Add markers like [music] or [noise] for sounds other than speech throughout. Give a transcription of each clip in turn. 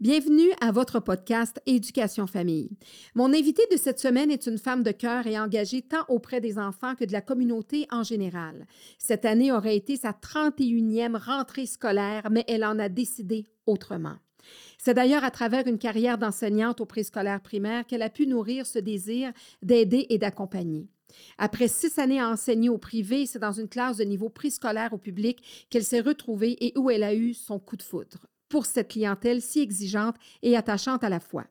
Bienvenue à votre podcast Éducation Famille. Mon invitée de cette semaine est une femme de cœur et engagée tant auprès des enfants que de la communauté en général. Cette année aurait été sa 31e rentrée scolaire, mais elle en a décidé autrement. C'est d'ailleurs à travers une carrière d'enseignante au préscolaire primaire qu'elle a pu nourrir ce désir d'aider et d'accompagner. Après six années à enseigner au privé, c'est dans une classe de niveau préscolaire au public qu'elle s'est retrouvée et où elle a eu son coup de foudre pour cette clientèle si exigeante et attachante à la fois.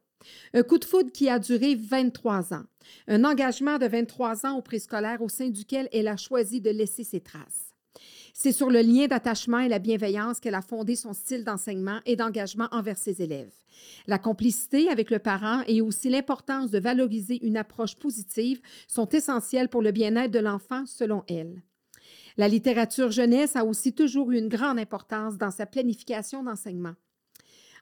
Un coup de foudre qui a duré 23 ans. Un engagement de 23 ans au préscolaire au sein duquel elle a choisi de laisser ses traces. C'est sur le lien d'attachement et la bienveillance qu'elle a fondé son style d'enseignement et d'engagement envers ses élèves. La complicité avec le parent et aussi l'importance de valoriser une approche positive sont essentielles pour le bien-être de l'enfant selon elle. La littérature jeunesse a aussi toujours eu une grande importance dans sa planification d'enseignement.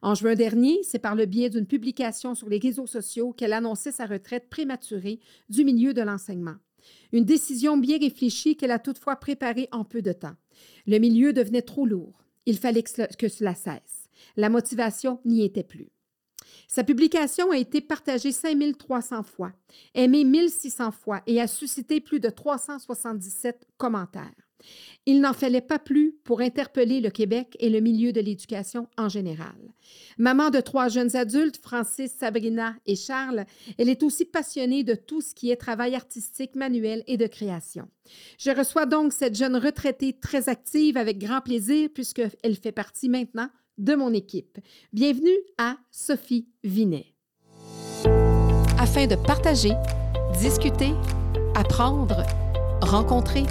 En juin dernier, c'est par le biais d'une publication sur les réseaux sociaux qu'elle annonçait sa retraite prématurée du milieu de l'enseignement. Une décision bien réfléchie qu'elle a toutefois préparée en peu de temps. Le milieu devenait trop lourd. Il fallait que cela cesse. La motivation n'y était plus. Sa publication a été partagée 5300 fois, aimée 1600 fois et a suscité plus de 377 commentaires. Il n'en fallait pas plus pour interpeller le Québec et le milieu de l'éducation en général. Maman de trois jeunes adultes, Francis, Sabrina et Charles, elle est aussi passionnée de tout ce qui est travail artistique, manuel et de création. Je reçois donc cette jeune retraitée très active avec grand plaisir puisqu'elle fait partie maintenant de mon équipe. Bienvenue à Sophie Vinet. Afin de partager, discuter, apprendre, rencontrer,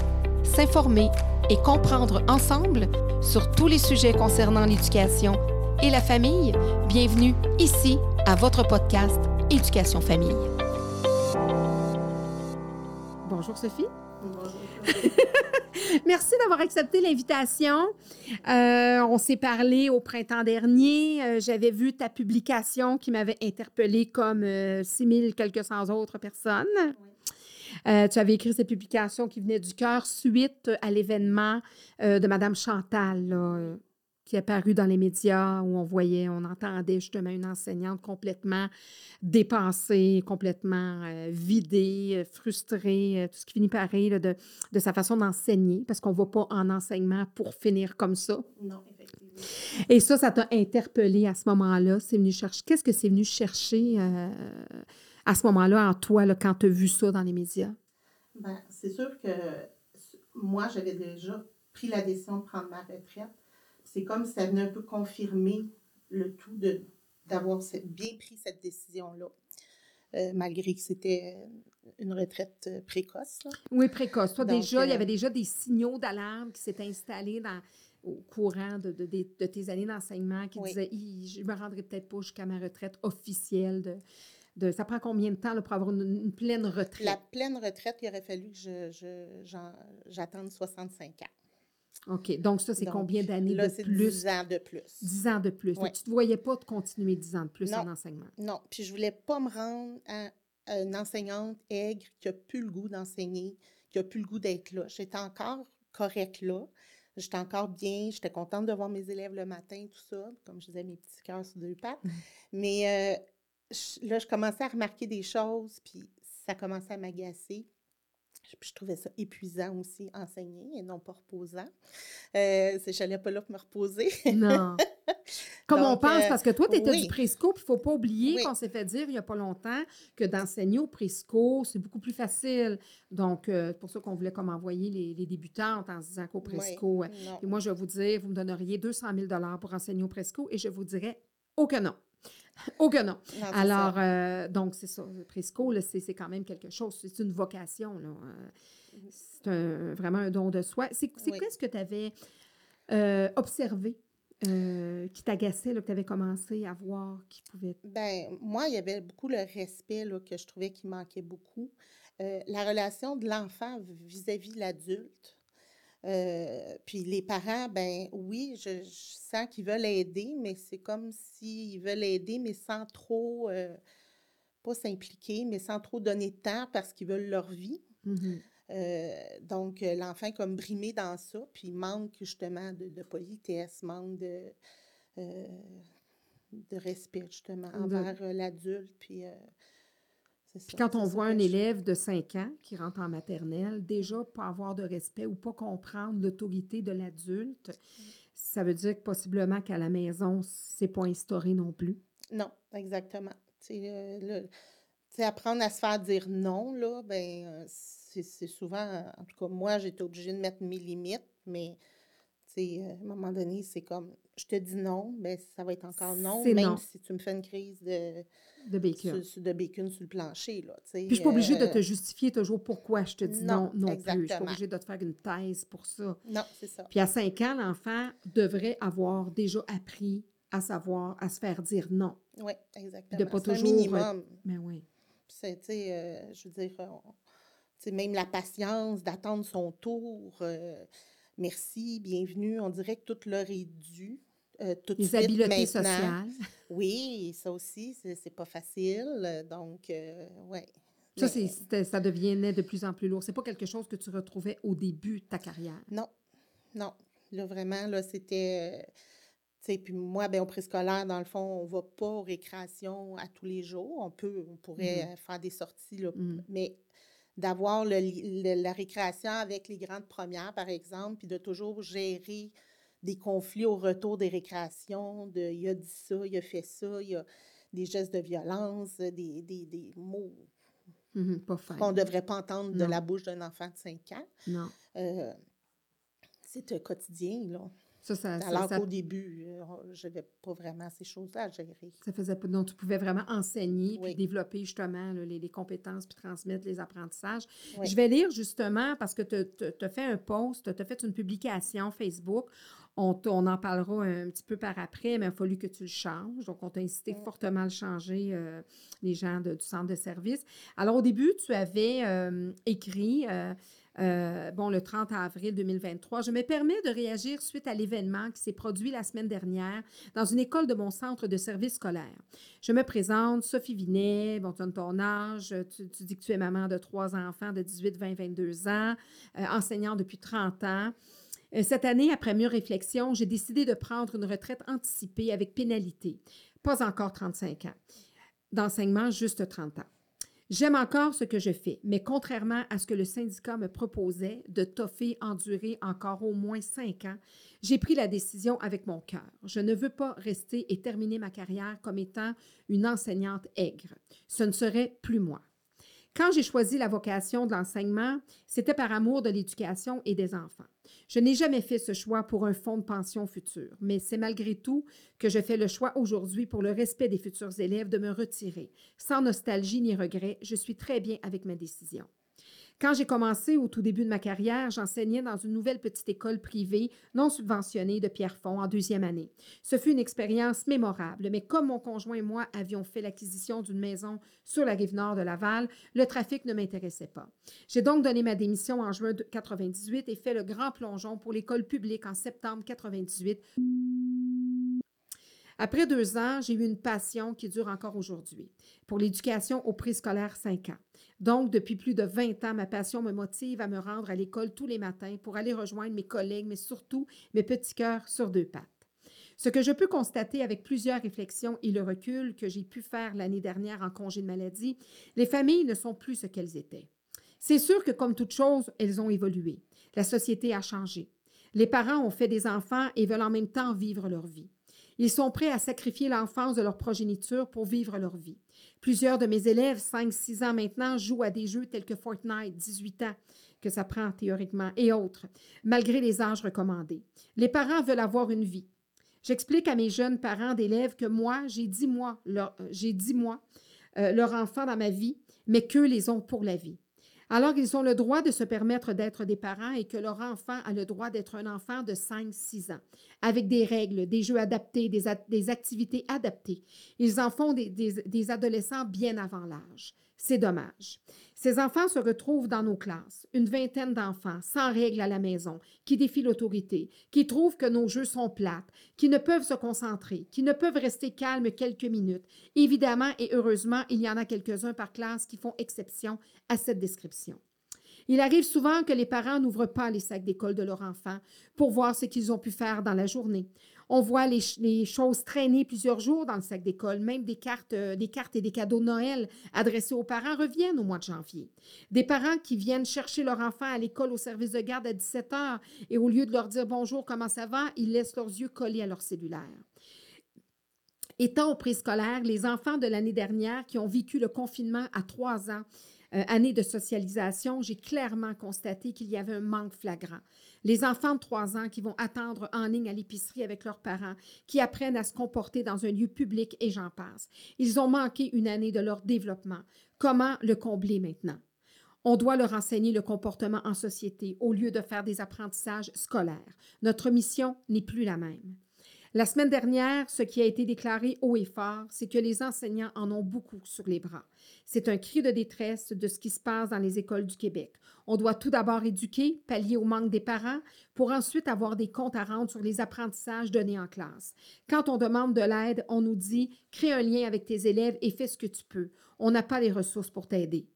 s'informer et comprendre ensemble sur tous les sujets concernant l'éducation et la famille, bienvenue ici à votre podcast Éducation Famille. Bonjour Sophie. Bonjour. [laughs] Merci d'avoir accepté l'invitation. Euh, on s'est parlé au printemps dernier. Euh, j'avais vu ta publication qui m'avait interpellée comme 6000 euh, quelques cent autres personnes. Euh, tu avais écrit cette publication qui venait du cœur suite à l'événement euh, de Madame Chantal, euh, qui est paru dans les médias où on voyait, on entendait justement une enseignante complètement dépensée, complètement vidée, frustrée, tout ce qui finit par rire de, de, sa façon d'enseigner, parce qu'on ne va pas en enseignement pour finir comme ça. Non, effectivement. Et ça, ça t'a interpellé à ce moment-là. C'est venu chercher. Qu'est-ce que c'est venu chercher? À ce moment-là en toi là, quand tu as vu ça dans les médias? Bien, c'est sûr que moi, j'avais déjà pris la décision de prendre ma retraite. C'est comme si ça venait un peu confirmer le tout de, d'avoir bien pris cette décision-là. Euh, malgré que c'était une retraite euh, précoce. Oui, précoce. Toi, déjà, il y euh, avait déjà des signaux d'alarme qui s'étaient installés dans, au courant de, de, de, tes années d'enseignement qui disaient Je ne me rendrai peut-être pas jusqu'à ma retraite officielle de, ça prend combien de temps pour avoir une, pleine retraite? La pleine retraite, il aurait fallu que je, j'attende 65 ans. OK. Donc, ça, c'est combien d'années de plus? 10 ans de plus. 10 ans de plus. Tu ne te voyais pas de continuer 10 ans de plus en enseignement? Non. Puis, je ne voulais pas me rendre à, une enseignante aigre qui n'a plus le goût d'enseigner, qui n'a plus le goût d'être là. J'étais encore correcte là. J'étais encore bien. J'étais contente de voir mes élèves le matin, tout ça. Comme je disais, mes petits cœurs sur deux pattes. [laughs] Mais... Euh, là, je commençais à remarquer des choses, puis ça commençait à m'agacer. Je trouvais ça épuisant aussi, enseigner et non pas reposant. Euh, je n'allais pas là pour me reposer. non. [laughs] Comme on pense, euh, parce que toi, tu étais du presco, puis il ne faut pas oublier qu'on s'est fait dire il n'y a pas longtemps que d'enseigner au presco, c'est beaucoup plus facile. Donc, euh, c'est pour ça qu'on voulait comme envoyer les, les, débutantes en se disant qu'au presco. et moi, je vais vous dire, vous me donneriez 200 000 pour enseigner au presco, et je vous dirais aucun non. [laughs] Aucun non. Alors, euh, donc, c'est ça. Presco, c'est quand même quelque chose. C'est une vocation. Euh, mhm. C'est vraiment un don de soi. C'est quoi ce que tu avais euh, observé qui t'agaçait, que tu avais commencé à voir qui pouvait. Ben moi, il y avait beaucoup le respect là, que je trouvais qui manquait beaucoup. la relation de l'enfant vis-à-vis de l'adulte. Euh, puis les parents, ben oui, je, sens qu'ils veulent aider, mais c'est comme s'ils veulent aider, mais sans trop, euh, pas s'impliquer, mais sans trop donner de temps parce qu'ils veulent leur vie. Mmh euh, donc, l'enfant est comme brimé dans ça, puis manque justement de, politesse, manque de de respect, justement, De- envers l'adulte. Puis, Puis quand on voit un élève de 5 ans qui rentre en maternelle, déjà pas avoir de respect ou pas comprendre l'autorité de l'adulte, ça veut dire que possiblement qu'à la maison, c'est pas instauré non plus. Non, exactement. Tu sais, le- le- apprendre à se faire dire non, là, ben, euh, c'est c'est souvent, en tout cas, moi, j'étais obligée de mettre mes limites, mais euh, à un moment donné, c'est comme, je te dis non, ben, ça va être encore non, même non. si tu me fais une crise de, De bacon. sur- de bacon sur le plancher, là. Puis je suis pas obligée de euh, te justifier toujours pourquoi je te dis non non, non, plus. Je suis pas obligée de te faire une thèse pour ça. Non, c'est ça. Puis à 5 ans, l'enfant devrait avoir déjà appris à savoir, à se faire dire non. Oui, exactement. pas C'est un toujours, minimum. Mais oui. Puis c'est, tu sais, euh, je veux dire, on- tu sais, même la patience d'attendre son tour. euh, merci, bienvenue. On dirait que tout leur est dû. euh, tout Les suite habiletés maintenant. sociales. [laughs] Oui, ça aussi, c'est, pas facile. Donc, euh, ouais. Ça, Mais ça devenait de plus en plus lourd. C'est pas quelque chose que tu retrouvais au début de ta carrière? Non, non. Là, vraiment, là, c'était. euh, puis moi, ben, au préscolaire, dans le fond, on va pas aux récréations à tous les jours. On peut, on pourrait euh, faire des sorties, là, Mm. mais d'avoir la récréation avec les grandes premières, par exemple, puis de toujours gérer des conflits au retour des récréations, de il a dit ça, il a fait ça, il y a des gestes de violence, des, des, des mots fin. qu'on ne devrait pas entendre de la bouche d'un enfant de 5 ans. Non. Euh, c'est un quotidien, là. Ça, ça, ça, Alors qu'au début, je n'avais pas vraiment ces choses-là à gérer. ça faisait pas. Donc, tu pouvais vraiment enseigner puis Oui. développer justement là, les, les compétences puis transmettre les apprentissages. Oui. Je vais lire justement parce que tu as fait un post, tu as fait une publication Facebook. On, on en parlera un petit peu par après, mais il a fallu que tu le changes. Donc, on t'a incité Mm. fortement à le changer, euh, les gens de- du centre de service. Alors, au début, tu avais euh, écrit, euh, euh, bon, le 30 avril 2023, je me permets de réagir suite à l'événement qui s'est produit la semaine dernière dans une école de mon centre de service scolaire. Je me présente, Sophie Vinet, bon, tu as ton âge, tu, dis que tu es maman de trois enfants de 18, 20, 22 ans, euh, enseignante depuis 30 ans. Euh, Cette année, après mûre réflexion, j'ai décidé de prendre une retraite anticipée avec pénalité. Pas encore 35 ans. D'enseignement, juste 30 ans. J'aime encore ce que je fais, mais contrairement à ce que le syndicat me proposait de toffer, endurer encore au moins cinq ans, j'ai pris la décision avec mon cœur. Je ne veux pas rester et terminer ma carrière comme étant une enseignante aigre. Ce ne serait plus moi. Quand j'ai choisi la vocation de l'enseignement, c'était par amour de l'éducation et des enfants. Je n'ai jamais fait ce choix pour un fonds de pension futur, mais c'est malgré tout que je fais le choix aujourd'hui pour le respect des futurs élèves de me retirer. Sans nostalgie ni regret, je suis très bien avec ma décision. Quand j'ai commencé au tout début de ma carrière, j'enseignais dans une nouvelle petite école privée non subventionnée de Pierrefonds en deuxième année. Ce fut une expérience mémorable, mais comme mon conjoint et moi avions fait l'acquisition d'une maison sur la rive nord de Laval, le trafic ne m'intéressait pas. J'ai donc donné ma démission en juin 1998 et fait le grand plongeon pour l'école publique en septembre 1998. Après deux ans, j'ai eu une passion qui dure encore aujourd'hui pour l'éducation au préscolaire 5 ans. Donc, depuis plus de 20 ans, ma passion me motive à me rendre à l'école tous les matins pour aller rejoindre mes collègues, mais surtout mes petits cœurs sur deux pattes. Ce que je peux constater avec plusieurs réflexions et le recul que j'ai pu faire l'année dernière en congé de maladie, les familles ne sont plus ce qu'elles étaient. C'est sûr que comme toute chose, elles ont évolué. La société a changé. Les parents ont fait des enfants et veulent en même temps vivre leur vie. Ils sont prêts à sacrifier l'enfance de leur progéniture pour vivre leur vie. Plusieurs de mes élèves, 5-6 ans maintenant, jouent à des jeux tels que Fortnite, 18 ans, que ça prend théoriquement, et autres, malgré les âges recommandés. Les parents veulent avoir une vie. J'explique à mes jeunes parents d'élèves que moi, j'ai 10 mois, leur, j'ai 10 mois euh, leur enfant dans ma vie, mais qu'eux les ont pour la vie. Alors qu'ils ont le droit de se permettre d'être des parents et que leur enfant a le droit d'être un enfant de 5-6 ans, avec des règles, des jeux adaptés, des, activités adaptées. Ils en font des adolescents bien avant l'âge. C'est dommage. Ces enfants se retrouvent dans nos classes, une vingtaine d'enfants, sans règles à la maison, qui défient l'autorité, qui trouvent que nos jeux sont plates, qui ne peuvent se concentrer, qui ne peuvent rester calmes quelques minutes. Évidemment et heureusement, il y en a quelques-uns par classe qui font exception à cette description. Il arrive souvent que les parents n'ouvrent pas les sacs d'école de leurs enfants pour voir ce qu'ils ont pu faire dans la journée. On voit les, choses traîner plusieurs jours dans le sac d'école. Même des cartes, euh, des cartes et des cadeaux de Noël adressés aux parents reviennent au mois de janvier. Des parents qui viennent chercher leur enfant à l'école au service de garde à 17 heures et au lieu de leur dire bonjour, comment ça va, ils laissent leurs yeux collés à leur cellulaire. Étant au préscolaire, les enfants de l'année dernière qui ont vécu le confinement à trois ans, euh, année de socialisation, j'ai clairement constaté qu'il y avait un manque flagrant. Les enfants de trois ans qui vont attendre en ligne à l'épicerie avec leurs parents, qui apprennent à se comporter dans un lieu public et j'en passe. Ils ont manqué une année de leur développement. Comment le combler maintenant? On doit leur enseigner le comportement en société au lieu de faire des apprentissages scolaires. Notre mission n'est plus la même. La semaine dernière, ce qui a été déclaré haut et fort, c'est que les enseignants en ont beaucoup sur les bras. C'est un cri de détresse de ce qui se passe dans les écoles du Québec. On doit tout d'abord éduquer, pallier au manque des parents, pour ensuite avoir des comptes à rendre sur les apprentissages donnés en classe. Quand on demande de l'aide, on nous dit crée un lien avec tes élèves et fais ce que tu peux. On n'a pas les ressources pour t'aider.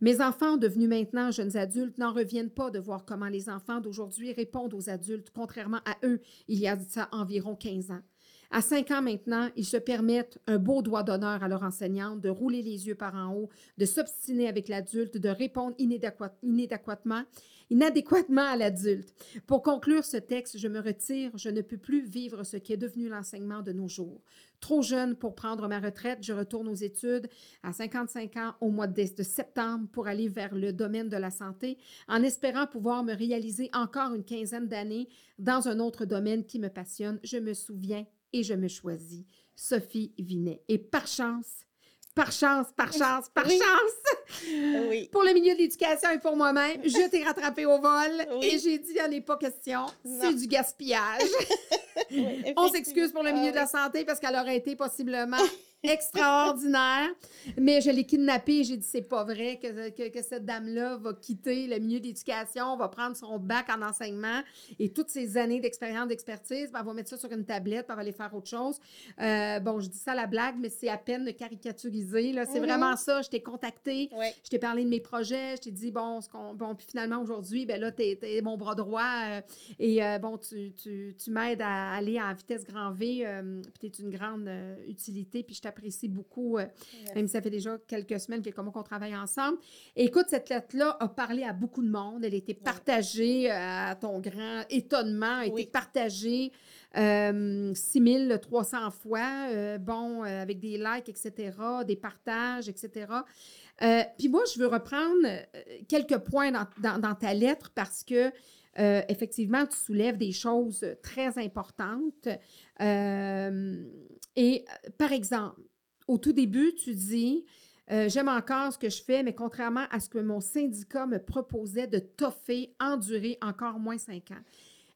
Mes enfants, devenus maintenant jeunes adultes, n'en reviennent pas de voir comment les enfants d'aujourd'hui répondent aux adultes, contrairement à eux il y a ça environ 15 ans. À cinq ans maintenant, ils se permettent un beau doigt d'honneur à leur enseignante, de rouler les yeux par en haut, de s'obstiner avec l'adulte, de répondre inadéquatement, inadéquatement à l'adulte. Pour conclure ce texte, je me retire. Je ne peux plus vivre ce qui est devenu l'enseignement de nos jours. Trop jeune pour prendre ma retraite, je retourne aux études à 55 ans au mois de septembre pour aller vers le domaine de la santé, en espérant pouvoir me réaliser encore une quinzaine d'années dans un autre domaine qui me passionne. Je me souviens et je me choisis Sophie Vinet. Et par chance, par chance, par chance, par chance, oui. pour le milieu de l'éducation et pour moi-même, je t'ai rattrapé au vol et j'ai dit, il n'y en est pas question, c'est du gaspillage. [laughs] On s'excuse pour le milieu de la santé parce qu'elle aurait été possiblement [laughs] extraordinaire. Mais je l'ai kidnappée et j'ai dit c'est pas vrai que, que, cette dame-là va quitter le milieu d'éducation, va prendre son bac en enseignement et toutes ses années d'expérience, d'expertise, ben, elle va mettre ça sur une tablette, elle va aller faire autre chose. Euh, bon, je dis ça à la blague, mais c'est à peine de caricaturiser. C'est mm-hmm. vraiment ça. Je t'ai contacté, je t'ai parlé de mes projets, je t'ai dit bon, bon puis finalement aujourd'hui, ben là, tu es, mon bras droit euh, et euh, bon, tu, tu, tu m'aides à aller en vitesse grand V, puis tu es une grande utilité, puis je apprécie beaucoup, euh, même si ça fait déjà quelques semaines que comment qu'on travaille ensemble. écoute, cette lettre-là a parlé à beaucoup de monde. Elle a été partagée euh, à ton grand étonnement, a été partagée euh, 6300 fois, euh, bon, avec des likes, etc., des partages, etc. Puis moi, je veux reprendre quelques points dans, dans, ta lettre parce que effectivement, tu soulèves des choses très importantes. Et euh, par exemple, au tout début, tu dis euh, J'aime encore ce que je fais, mais contrairement à ce que mon syndicat me proposait de toffer, endurer encore moins cinq ans.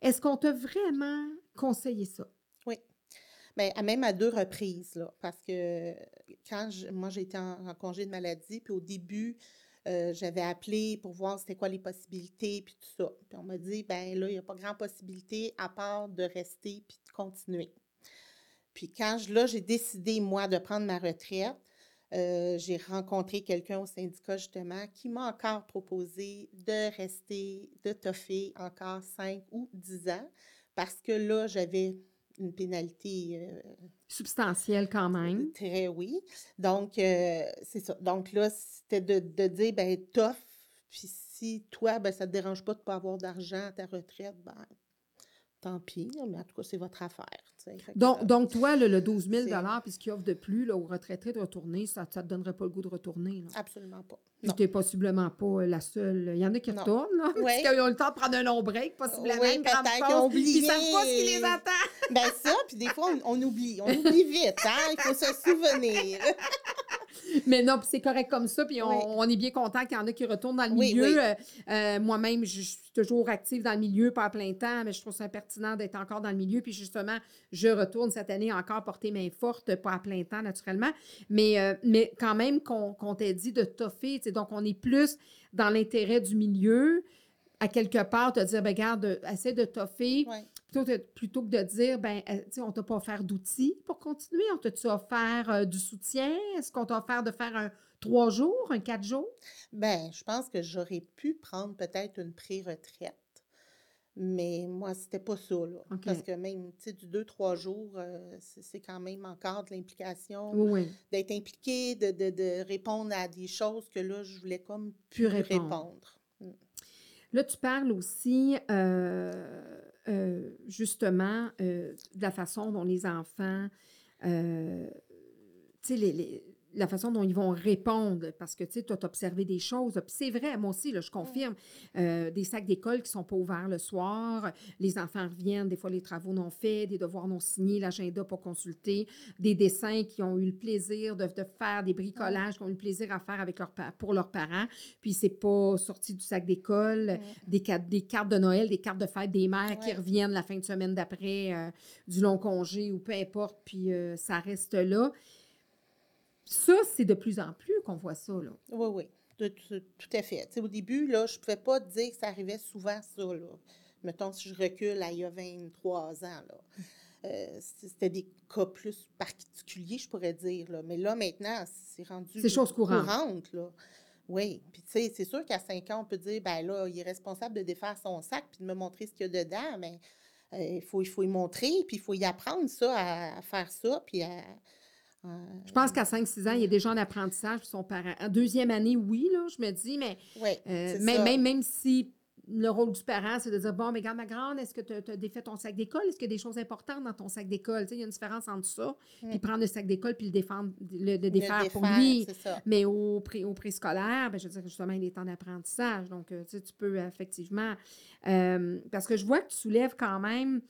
Est-ce qu'on t'a vraiment conseillé ça? Oui. Bien, même à deux reprises, là, parce que quand moi j'ai été en, congé de maladie, puis au début, euh, j'avais appelé pour voir c'était quoi les possibilités, puis tout ça. Puis on m'a dit, ben là, il n'y a pas grand possibilité à part de rester puis de continuer. Puis quand là, j'ai décidé, moi, de prendre ma retraite, euh, j'ai rencontré quelqu'un au syndicat, justement, qui m'a encore proposé de rester, de toffer encore 5 ou 10 ans, parce que là, j'avais une pénalité... Euh, Substantielle quand même. Très, oui. Donc, euh, c'est ça. Donc là, c'était de, de, dire, ben tough, puis si toi, ben ça ne te dérange pas de ne pas avoir d'argent à ta retraite, ben tant pis, mais en tout cas, c'est votre affaire. Donc, donc, toi, le, 12 000 puis ce qu'il offre de plus là, aux retraités de retourner, ça ne te donnerait pas le goût de retourner? Absolument pas. Tu n'es possiblement pas la seule. Il y en a qui retournent, là, [laughs] parce qu'ils ont le temps de prendre un long break, possiblement oui, pause, puis ils ne savent pas ce qui les attend. ben ça, puis des fois, on, oublie. On oublie vite, hein? Il faut se souvenir. [laughs] [laughs] Mais non, c'est correct comme ça. Puis on, est bien content qu'il y en a qui retournent dans le milieu. Euh, euh, moi-même, je suis toujours active dans le milieu, pas à plein temps, mais je trouve ça pertinent d'être encore dans le milieu. Puis justement, je retourne cette année encore porter main forte, pas à plein temps naturellement. Mais, euh, mais quand même qu'on t'ait dit de toffer. Donc, on est plus dans l'intérêt du milieu à quelque part, te dire, ben, regarde, essaie de toffer. Plutôt, que de dire, ben, euh, on ne t'a pas offert d'outils pour continuer, on t'a offert euh, du soutien? Est-ce qu'on t'a offert de faire un trois jours, un quatre jours? Ben, je pense que j'aurais pu prendre peut-être une pré-retraite. Mais moi, c'était pas ça, là. Parce que même, tu sais, du deux, trois jours, euh, c'est quand même encore de l'implication, Oui, d'être impliqué, de, de, de répondre à des choses que là, je voulais comme Plus plus répondre. répondre. Là, tu parles aussi, euh, euh, justement, euh, de la façon dont les enfants, euh, la façon dont ils vont répondre, parce que, tu sais, toi, tu as observé des choses. Puis c'est vrai, moi aussi, là, je confirme, euh, des sacs d'école qui sont pas ouverts le soir, les enfants reviennent, des fois, les travaux non faits, des devoirs non signés, l'agenda pas consulté, des dessins qui ont eu le plaisir de, de faire, des bricolages qui ont eu le plaisir à faire avec leur, pour leurs parents, puis c'est pas sorti du sac d'école, Ouais. des, cartes, des cartes de Noël, des cartes de fête des mères qui reviennent la fin de semaine d'après, euh, du long congé ou peu importe, puis euh, ça reste là. Ça, c'est de plus en plus qu'on voit ça, là. Oui, oui, tout, à fait. Tu sais, au début, là, je ne pouvais pas dire que ça arrivait souvent, ça. Là. Mettons, si je recule à il y a 23 ans, là. Euh, c'était des cas plus particuliers, je pourrais dire. Là. Mais là, maintenant, c'est rendu C'est chose courante. courante, là. Oui. Puis, tu sais, c'est sûr qu'à 5 ans, on peut dire, ben là, il est responsable de défaire son sac puis de me montrer ce qu'il y a dedans. Mais euh, il, faut, il faut y montrer, puis il faut y apprendre ça, à, à faire ça, puis à. Je pense qu'à 5-6 ans, il y a déjà un apprentissage pour son parent. En deuxième année, oui, là, je me dis, mais euh, même, même, même si le rôle du parent, c'est de dire, bon, mais regarde, ma grande, est-ce que tu as défait ton sac d'école? Est-ce qu'il y a des choses importantes dans ton sac d'école? Il y a une différence entre ça, puis Mm. prendre le sac d'école puis le, défendre, le, le Le défaire pour défaire, lui. Mais au, pré, au préscolaire, ben, je veux dire, justement, il est en apprentissage. Donc, euh, tu peux effectivement. euh, parce que je vois que tu soulèves quand même.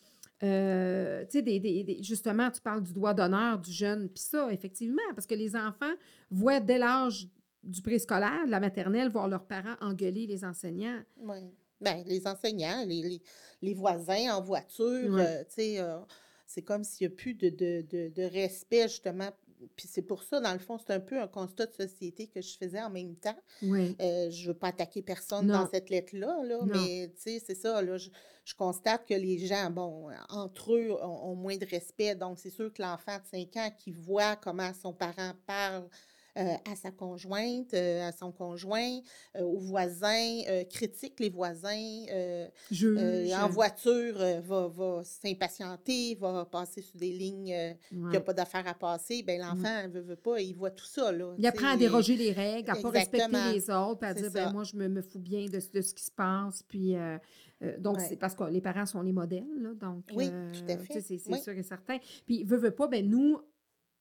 Euh, tu sais, des, des- des- justement, tu parles du doigt d'honneur du jeune. Puis ça, effectivement, parce que les enfants voient dès l'âge du préscolaire, de la maternelle, voir leurs parents engueuler les enseignants. Oui. Ben, les enseignants, les, les, les voisins en voiture, euh, tu sais, euh, c'est comme s'il n'y a plus de, de, de, de respect, justement. Puis c'est pour ça, dans le fond, c'est un peu un constat de société que je faisais en même temps. Oui. Euh, je ne veux pas attaquer personne Non. dans cette lettre-là, là, mais tu sais, c'est ça, là, je, je constate que les gens, bon, entre eux, ont, moins de respect. Donc, c'est sûr que l'enfant de 5 ans qui voit comment son parent parle à sa conjointe, euh, à son conjoint, euh, aux voisins, euh, critique les voisins, euh, euh, en voiture, euh, va, va s'impatienter, va passer sur des lignes euh, qu'il n'y ouais. a pas d'affaire à passer. Ben l'enfant, ne veut, veut pas, il voit tout ça. Là, Il apprend à déroger les règles, à ne pas respecter les autres, puis à dire, ben moi, je me, me fous bien de, de ce qui se passe. Puis, euh, euh, donc, Ouais. c'est parce que les parents sont les modèles, là, donc, Oui, euh, tout à fait. c'est c'est Oui. sûr et certain. Puis, veut, veut pas, ben nous,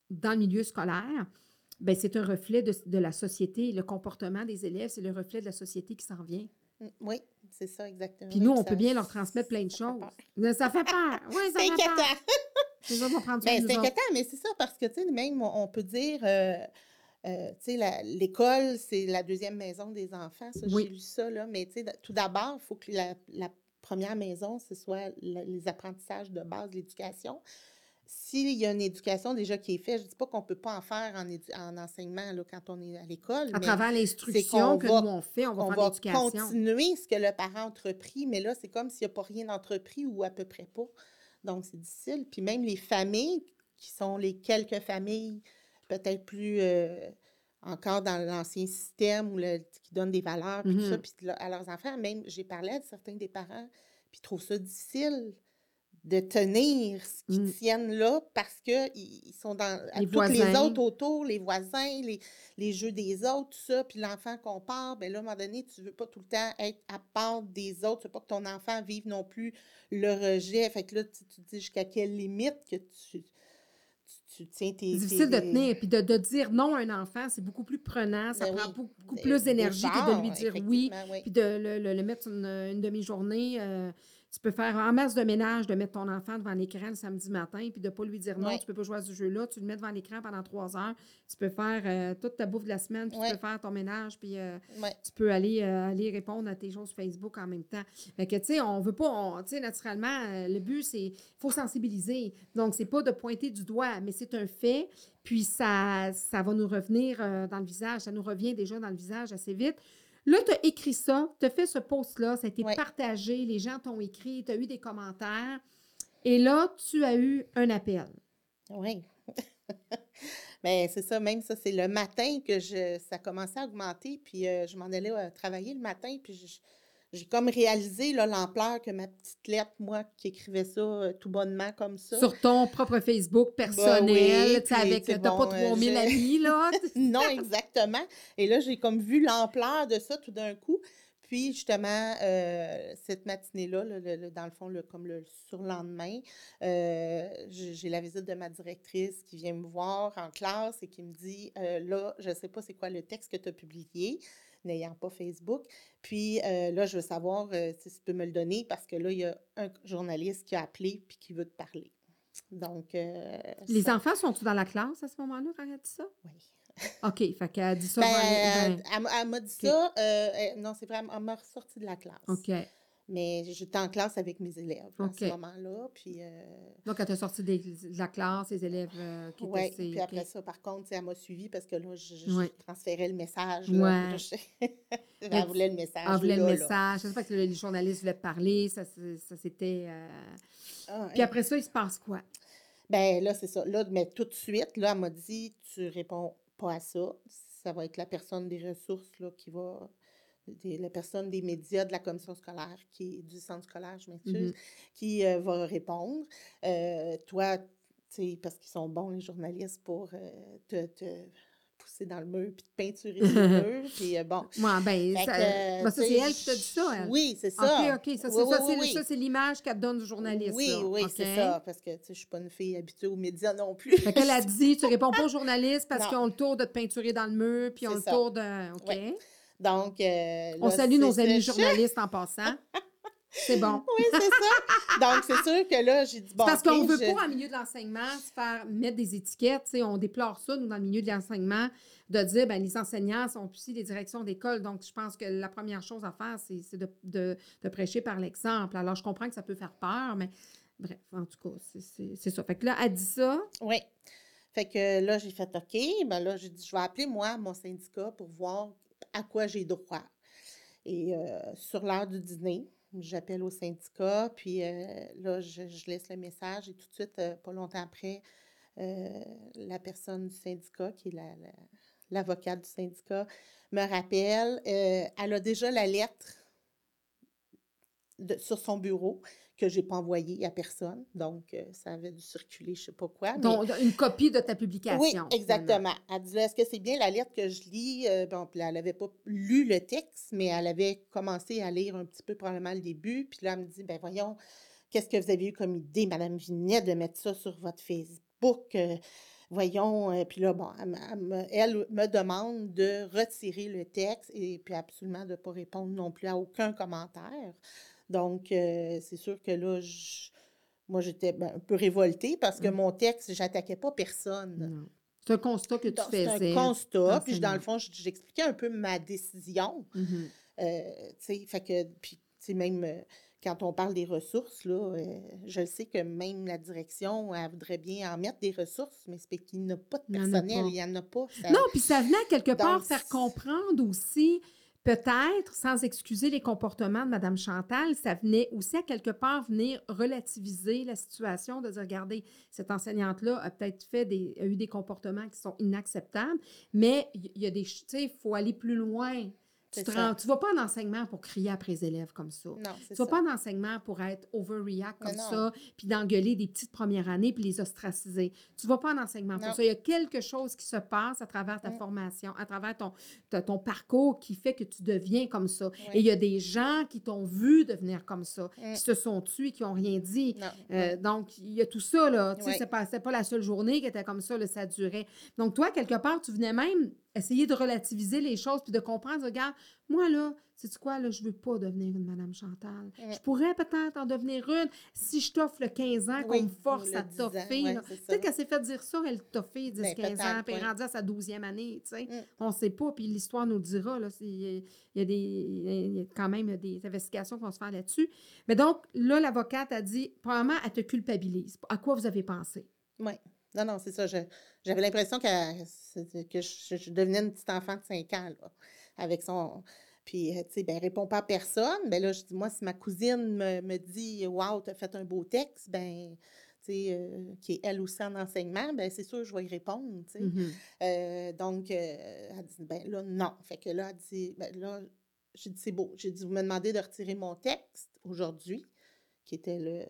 dans le milieu scolaire, ben c'est un reflet de, de la société. Le comportement des élèves, c'est le reflet de la société qui s'en vient. Mm, Oui, c'est ça, exactement. Puis nous, on ça- peut bien leur transmettre plein de ça choses. Mais Ça fait peur. [laughs] Oui, ça C'est fait peur. inquiétant. [laughs] Soin Ben, de c'est inquiétant, mais c'est ça, parce que, tu sais, même, on peut dire, euh, euh, tu sais, l'école, c'est la deuxième maison des enfants. Ça, Oui. j'ai lu ça, là. Mais, tu sais, tout d'abord, il faut que la, la première maison, ce soit les apprentissages de base, l'éducation. S'il y a une éducation déjà qui est faite, je ne dis pas qu'on ne peut pas en faire en, en enseignement là, quand on est à l'école, À mais travers l'instruction que va- nous, on fait, on va on faire va continuer ce que le parent a entrepris, mais là, c'est comme s'il n'y a pas rien entrepris ou à peu près pas. Donc, c'est difficile. Puis même les familles, qui sont les quelques familles peut-être plus euh, encore dans l'ancien système ou le- qui donnent des valeurs, puis tout ça, Mhm. puis à leurs enfants, même, j'ai parlé à certains des parents, puis ils trouvent ça difficile de tenir ce qu'ils Mm. tiennent là parce qu'ils ils sont dans à Les tous les voisins. autres autour, les voisins, les, les jeux des autres, tout ça, puis l'enfant compare, ben là, à un moment donné, tu veux pas tout le temps être à part des autres, tu veux pas que ton enfant vive non plus le rejet. Fait que là, tu, tu te dis jusqu'à quelle limite que tu, tu, tu tiens tes... C'est difficile de tenir. Puis de, de dire non à un enfant, c'est beaucoup plus prenant. Ça Ben prend oui. beaucoup, des- plus d'énergie que de lui dire oui. oui. Puis de le, le- le mettre une, une demi-journée. euh, tu peux faire en masse de ménage, de mettre ton enfant devant l'écran le samedi matin, puis de ne pas lui dire non, tu peux pas jouer à ce jeu-là. Tu le mets devant l'écran pendant trois heures. Tu peux faire euh, toute ta bouffe de la semaine, puis tu peux faire ton ménage, puis euh, tu peux aller, euh, aller répondre à tes choses Facebook en même temps. Fait que, tu sais, on veut pas, tu sais, naturellement, le but, c'est, il faut sensibiliser. Donc, c'est pas de pointer du doigt, mais c'est un fait. Puis, ça, ça va nous revenir dans le visage. Ça nous revient déjà dans le visage assez vite. Là, tu as écrit ça, tu as fait ce post-là, ça a été Ouais. partagé, les gens t'ont écrit, tu as eu des commentaires. Et là, tu as eu un appel. Oui. Mais [laughs] c'est ça, même ça, c'est le matin que je, ça commençait à augmenter, puis euh, je m'en allais euh, travailler le matin, puis je, j'ai comme réalisé l'ampleur que ma petite lettre, moi, qui écrivais ça euh, tout bonnement comme ça. Sur ton propre Facebook Ben personnel, oui, tu tu sais, pas bon, euh, 3000 j'ai- amis, là. [laughs] non, exactement. Et là, j'ai comme vu l'ampleur de ça tout d'un coup. Puis, justement, euh, cette matinée-là, là, le- le- dans le fond, le, comme le surlendemain, euh, j'ai j'ai la visite de ma directrice qui vient me voir en classe et qui me dit euh, Là, je ne sais pas c'est quoi le texte que tu as publié, n'ayant pas Facebook. Puis euh, là, je veux savoir euh, si tu peux me le donner parce que là, il y a un journaliste qui a appelé puis qui veut te parler. Donc, euh, Les ça- enfants sont-ils dans la classe à ce moment-là quand elle a dit ça? oui. [laughs] OK, fait qu'elle a dit ça. Ben, elle, m'a- elle m'a dit ça. non, c'est vrai, elle m'a ressorti de la classe. OK. Mais j'étais en classe avec mes élèves à ce moment-là. Puis, euh, Donc, elle t'a sorti des- de la classe, les élèves euh, qui ouais, étaient... puis OK. après ça, par contre, tu elle m'a suivi parce que là, je, je Ouais. transférais le message. Là, Ouais. Je- [laughs] elle voulait le message. Elle voulait le là, message. Je sais pas que les journalistes voulaient parler. Ça, ça c'était... euh, Ah, Puis hein. après ça, il se passe quoi? Ben là, c'est ça. Là, mais tout de suite, là, elle m'a dit tu réponds pas à ça. Ça va être la personne des ressources là, qui va. Des- la personne des médias de la commission scolaire, qui est du centre scolaire, je m'excuse, Mhm. qui euh, va répondre. Euh, toi, parce qu'ils sont bons, les journalistes, pour euh, te, te pousser dans le mur puis te peinturer le [laughs] mur. Puis euh, bon. Moi, ben, Fait ça, que, ben, ça, c'est elle qui t'a dit ça, elle. Oui, c'est ça. OK, OK. Ça, c'est Oui, ça, oui, c'est- oui, ça, oui. c'est l'image qu'elle donne du journaliste. Oui, là. oui, c'est ça. Parce que tu sais, je suis pas une fille habituée aux médias non plus. Fait qu'elle a dit, tu réponds pas aux [laughs] journalistes parce qu'ils ont le tour de te peinturer dans le mur, puis ils ont C'est le tour de... OK? Donc, euh, On là, salue nos amis journalistes en passant. [laughs] C'est bon. Oui, c'est ça. Donc, c'est sûr que là, j'ai dit, bon, parce qu'on OK, veut je- pas, en milieu de l'enseignement, se faire mettre des étiquettes. On déplore ça, nous, dans le milieu de l'enseignement, de dire ben les enseignants sont aussi des directions d'école. Donc, je pense que la première chose à faire, c'est de, de- de prêcher par l'exemple. Alors, je comprends que ça peut faire peur, mais bref, en tout cas, c'est ça. Fait que là, elle dit ça. Oui. Fait que là, j'ai fait OK. Ben là, j'ai dit, je vais appeler, moi, mon syndicat pour voir à quoi j'ai droit. Et euh, sur l'heure du dîner, j'appelle au syndicat, puis euh, là, je, laisse le message et tout de suite, euh, pas longtemps après, la personne du syndicat, qui est la- la- l'avocate du syndicat, me rappelle. elle a déjà la lettre sur son bureau que je n'ai pas envoyée à personne. Donc, euh, ça avait dû circuler, je ne sais pas quoi. mais- Donc, une copie de ta publication. oui, finalement. exactement. Elle dit, est-ce que c'est bien la lettre que je lis? Euh, bon, puis là, elle n'avait pas lu le texte, mais elle avait commencé à lire un petit peu probablement le début. Puis là, elle me dit, ben voyons, qu'est-ce que vous avez eu comme idée, Madame Vinet, de mettre ça sur votre Facebook? Euh, voyons. puis là, bon, elle, elle me demande de retirer le texte et puis absolument de ne pas répondre non plus à aucun commentaire. Donc, euh, c'est sûr que là, je- moi, j'étais ben, un peu révoltée parce que Mm. mon texte, j'attaquais pas personne. C'est un constat que tu Donc, C'est faisais. un constat. Puis, dans le fond, j'expliquais un peu ma décision. Mhm. Euh, tu sais, fait que, puis, tu sais, même euh, quand on parle des ressources, là, euh, je sais que même la direction, elle voudrait bien en mettre des ressources, mais c'est qu'il n'y a pas de Il y en a personnel, pas. il n'y en a pas. ça- Non, puis ça venait quelque part Donc, faire c'est- comprendre aussi, peut-être, sans excuser les comportements de Mme Chantal, ça venait aussi à quelque part venir relativiser la situation, de dire, regardez, cette enseignante-là a peut-être fait des, a eu des comportements qui sont inacceptables, mais il y a des, tu sais, il faut aller plus loin. Tu ne vas pas en enseignement pour crier après les élèves comme ça. Non, Tu vas ça. pas en enseignement pour être overreact comme non. ça, puis d'engueuler des petites premières années, puis les ostraciser. Tu vas pas en enseignement pour ça. Il y a quelque chose qui se passe à travers ta Mm. formation, à travers ton, ton parcours qui fait que tu deviens comme ça. Oui. Et il y a des gens qui t'ont vu devenir comme ça, Mm. qui se sont tués, qui n'ont rien dit. Euh, donc, il y a tout ça, là. Tu sais, c'est pas, pas la seule journée qui était comme ça, là, ça durait. Donc, toi, quelque part, tu venais même essayer de relativiser les choses puis de comprendre, regarde, moi, là, sais-tu quoi, là, je veux pas devenir une Madame Chantal. Mm. Je pourrais peut-être en devenir une si je t'offre le 15 ans qu'on me force à 10 ans, toffer. ouais, c'est. Peut-être qu'elle s'est fait dire ça, elle toffait 10, Ben, 15 ans, puis elle est rendue à sa 12e année, tu sais. Mm. On ne sait pas, puis l'histoire nous le dira. Là, c'est- il, y a des, il y a quand même des investigations qui vont se faire là-dessus. Mais donc, là, l'avocate a dit, probablement, elle te culpabilise. À quoi vous avez pensé? Oui. Non, non, c'est ça. je- J'avais l'impression que, que je, je devenais une petite enfant de 5 ans, là, avec son... Puis, euh, tu sais, ben, répond pas à personne. Ben là, je dis, moi, si ma cousine me, me dit, Wow, tu as fait un beau texte, ben, tu sais, euh, qui est elle aussi en enseignement, ben, c'est sûr, je vais y répondre, tu sais. Mhm. Euh, donc, euh, elle dit, ben là, non. Fait que là, elle dit, ben là, j'ai dit, c'est beau. J'ai dit, vous me demandez de retirer mon texte aujourd'hui, qui était le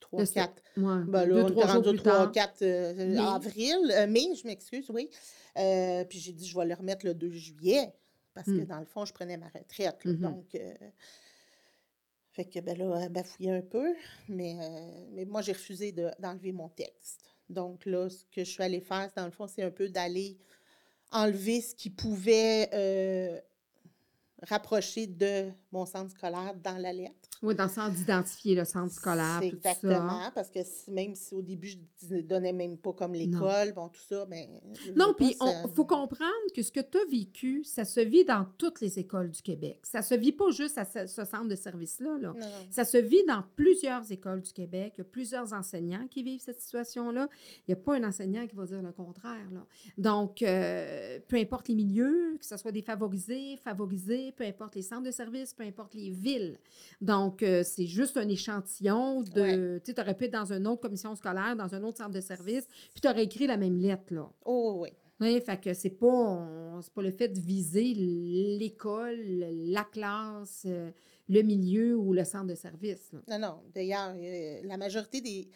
3-4. Ouais, Ben deux, là, on trois était jours rendu au plus tard. 3-4 euh, Mai. avril, euh, mai, je m'excuse, oui. Euh, puis j'ai dit, je vais le remettre le 2 juillet, parce que Hmm. dans le fond, je prenais ma retraite. là. Mhm. Donc, fait que ben là, elle bafouillait un peu, mais, mais moi, j'ai refusé de- d'enlever mon texte. Donc là, ce que je suis allée faire, dans le fond, c'est un peu d'aller enlever ce qui pouvait rapprocher de mon centre scolaire dans la lettre. Oui, dans le sens d'identifier le centre scolaire, tout ça. exactement, parce que si- même si au début, je ne donnais même pas comme l'école, bon, tout ça, mais... je Non, puis il faut comprendre que ce que tu as vécu, ça se vit dans toutes les écoles du Québec. Ça se vit pas juste à ce, ce centre de service-là. là. Ça se vit dans plusieurs écoles du Québec. Il y a plusieurs enseignants qui vivent cette situation-là. Il n'y a pas un enseignant qui va dire le contraire. là. Donc, euh, peu importe les milieux, que ce soit défavorisés, favorisés, peu importe les centres de service, peu importe les villes. Donc, euh, c'est juste un échantillon de... Tu sais, aurais pu être dans une autre commission scolaire, dans un autre centre de service, puis tu aurais écrit la même lettre, là. Oh, oui. Oui, fait que c'est pas, c'est pas le fait de viser l'école, la classe, euh, le milieu ou le centre de service. là. Non, non. D'ailleurs, euh, la majorité des,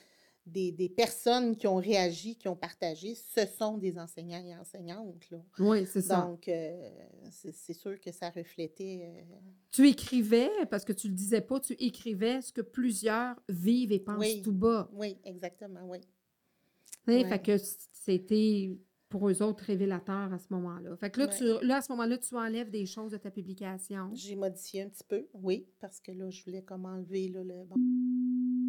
des, des personnes qui ont réagi, qui ont partagé, ce sont des enseignants et enseignantes. Là. Oui, c'est ça. Donc, euh, c'est sûr que ça reflétait... euh, tu écrivais, parce que tu le disais pas, tu écrivais ce que plusieurs vivent et pensent Oui. tout bas. oui, exactement, oui. Ouais. Fait que c'était pour eux autres révélateur à ce moment-là. Fait que là, Ouais. tu, là, à ce moment-là, tu enlèves des choses de ta publication. J'ai modifié un petit peu, oui, parce que là, je voulais comme enlever là, le...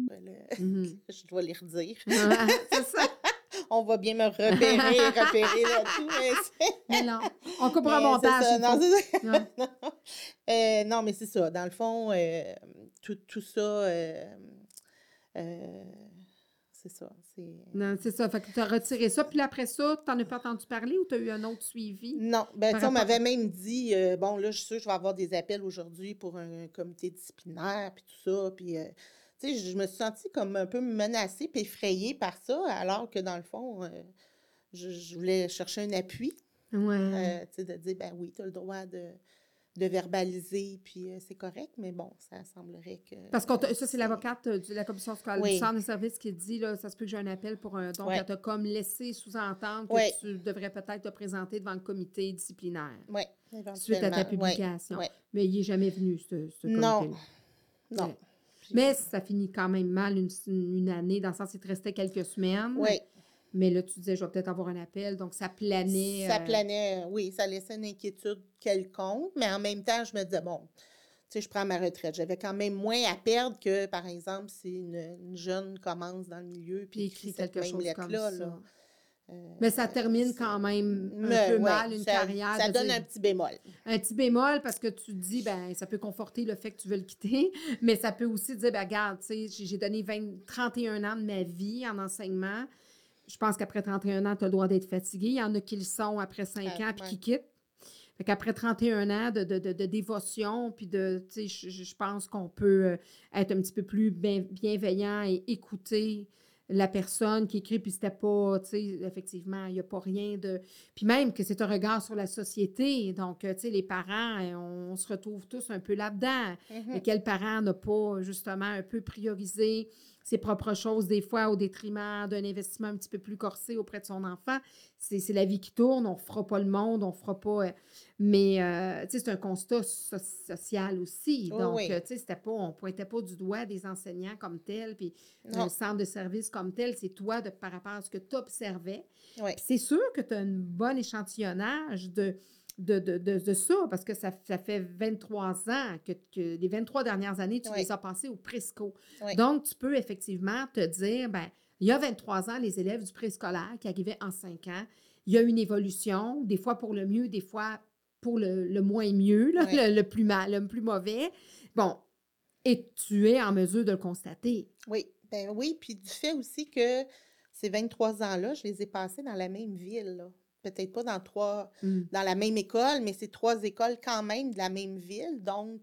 bon, le- Mhm. je dois les redire. Ah, [laughs] c'est ça. On va bien me repérer, [laughs] repérer là-dessus, mais c'est... [laughs] Mais non, on coupera c'est montage. ça, s'il non, faut. c'est ça. Non. non. Euh, non, mais c'est ça. Dans le fond, euh, tout, tout ça, euh, c'est ça. C'est... Non, c'est ça. Fait que tu as retiré ça. Puis après ça, tu n'en as pas entendu parler ou tu as eu un autre suivi? Non, ben, sais, on m'avait même dit, bon, là, je suis sûre que je vais avoir des appels aujourd'hui pour un comité disciplinaire, puis tout ça. Puis, tu sais, je me suis sentie comme un peu menacée puis effrayée par ça, alors que dans le fond, euh, je, je voulais chercher un appui, Ouais. euh, tu sais, de dire, ben oui, tu as le droit de, de verbaliser, puis euh, c'est correct, mais bon, ça semblerait que. Parce que ça, c'est l'avocate de la commission scolaire Oui. du centre de service qui dit, là, ça se peut que j'ai un appel pour un... Donc, Ouais. elle t'a comme laissé sous-entendre que Ouais. tu devrais peut-être te présenter devant le comité disciplinaire Oui, suite à ta publication. Mais il n'est jamais venu, ce, ce Non. Non. Mais ça finit quand même mal une, une année, dans le sens qu'il te restait quelques semaines. Oui, Mais là, tu disais, je vais peut-être avoir un appel. Donc, ça planait. ça euh, planait, oui, ça laissait une inquiétude quelconque, mais en même temps, je me disais, bon, tu sais, je prends ma retraite. J'avais quand même moins à perdre que, par exemple, si une, une jeune commence dans le milieu Puis écrit cette quelque même chose comme ça. là. Euh, Mais ça termine quand même un Mais, peu ouais, mal une ça- carrière. Ça donne dire- un petit bémol. un petit bémol parce que tu dis, ben, ça peut conforter le fait que tu veux le quitter, [laughs] mais ça peut aussi dire, ben, regarde, tu sais, j'ai donné 20, 31 ans de ma vie en enseignement. Je pense qu'après 31 ans, tu as le droit d'être fatigué. Il y en a qui le sont après 5 Ah, ans puis ouais. qui quittent. Fait qu'après 31 ans de, de, de- de dévotion, puis de, tu sais, je- je pense qu'on peut euh, être un petit peu plus bien- bienveillant et écouter la personne qui écrit, puis c'était pas, tu sais, effectivement, il n'y a pas rien de... Puis même que c'est un regard sur la société. Donc, euh, tu sais, les parents, euh, on, se retrouve tous un peu là-dedans. Mhm. Et quel parent n'a pas, justement, un peu priorisé ses propres choses, des fois au détriment d'un investissement un petit peu plus corsé auprès de son enfant? C'est la vie qui tourne, on ne fera pas le monde, on ne fera pas... euh, mais, euh, tu sais, c'est un constat so- social aussi. Oui, Donc, oui. euh, tu sais, c'était pas... On ne pointait pas du doigt des enseignants comme tels, puis un centre de service comme tel, c'est toi, de, par rapport à ce que tu observais. C'est sûr que tu as un bon échantillonnage de, de, de, de, de ça, parce que ça, ça fait 23 ans que, que les 23 dernières années, tu les as passées au. Ouais. Donc, tu peux effectivement te dire, ben il y a 23 ans, les élèves du préscolaire qui arrivaient en 5 ans, il y a une évolution, des fois pour le mieux, des fois pour le, le moins mieux, là, le, le plus mal, le plus mauvais. Bon, et tu es en mesure de le constater. Oui, ben oui, puis du fait aussi que ces 23 ans-là, je les ai passés dans la même ville, là. Peut-être pas dans trois, Mm. dans la même école, mais c'est trois écoles quand même de la même ville, donc,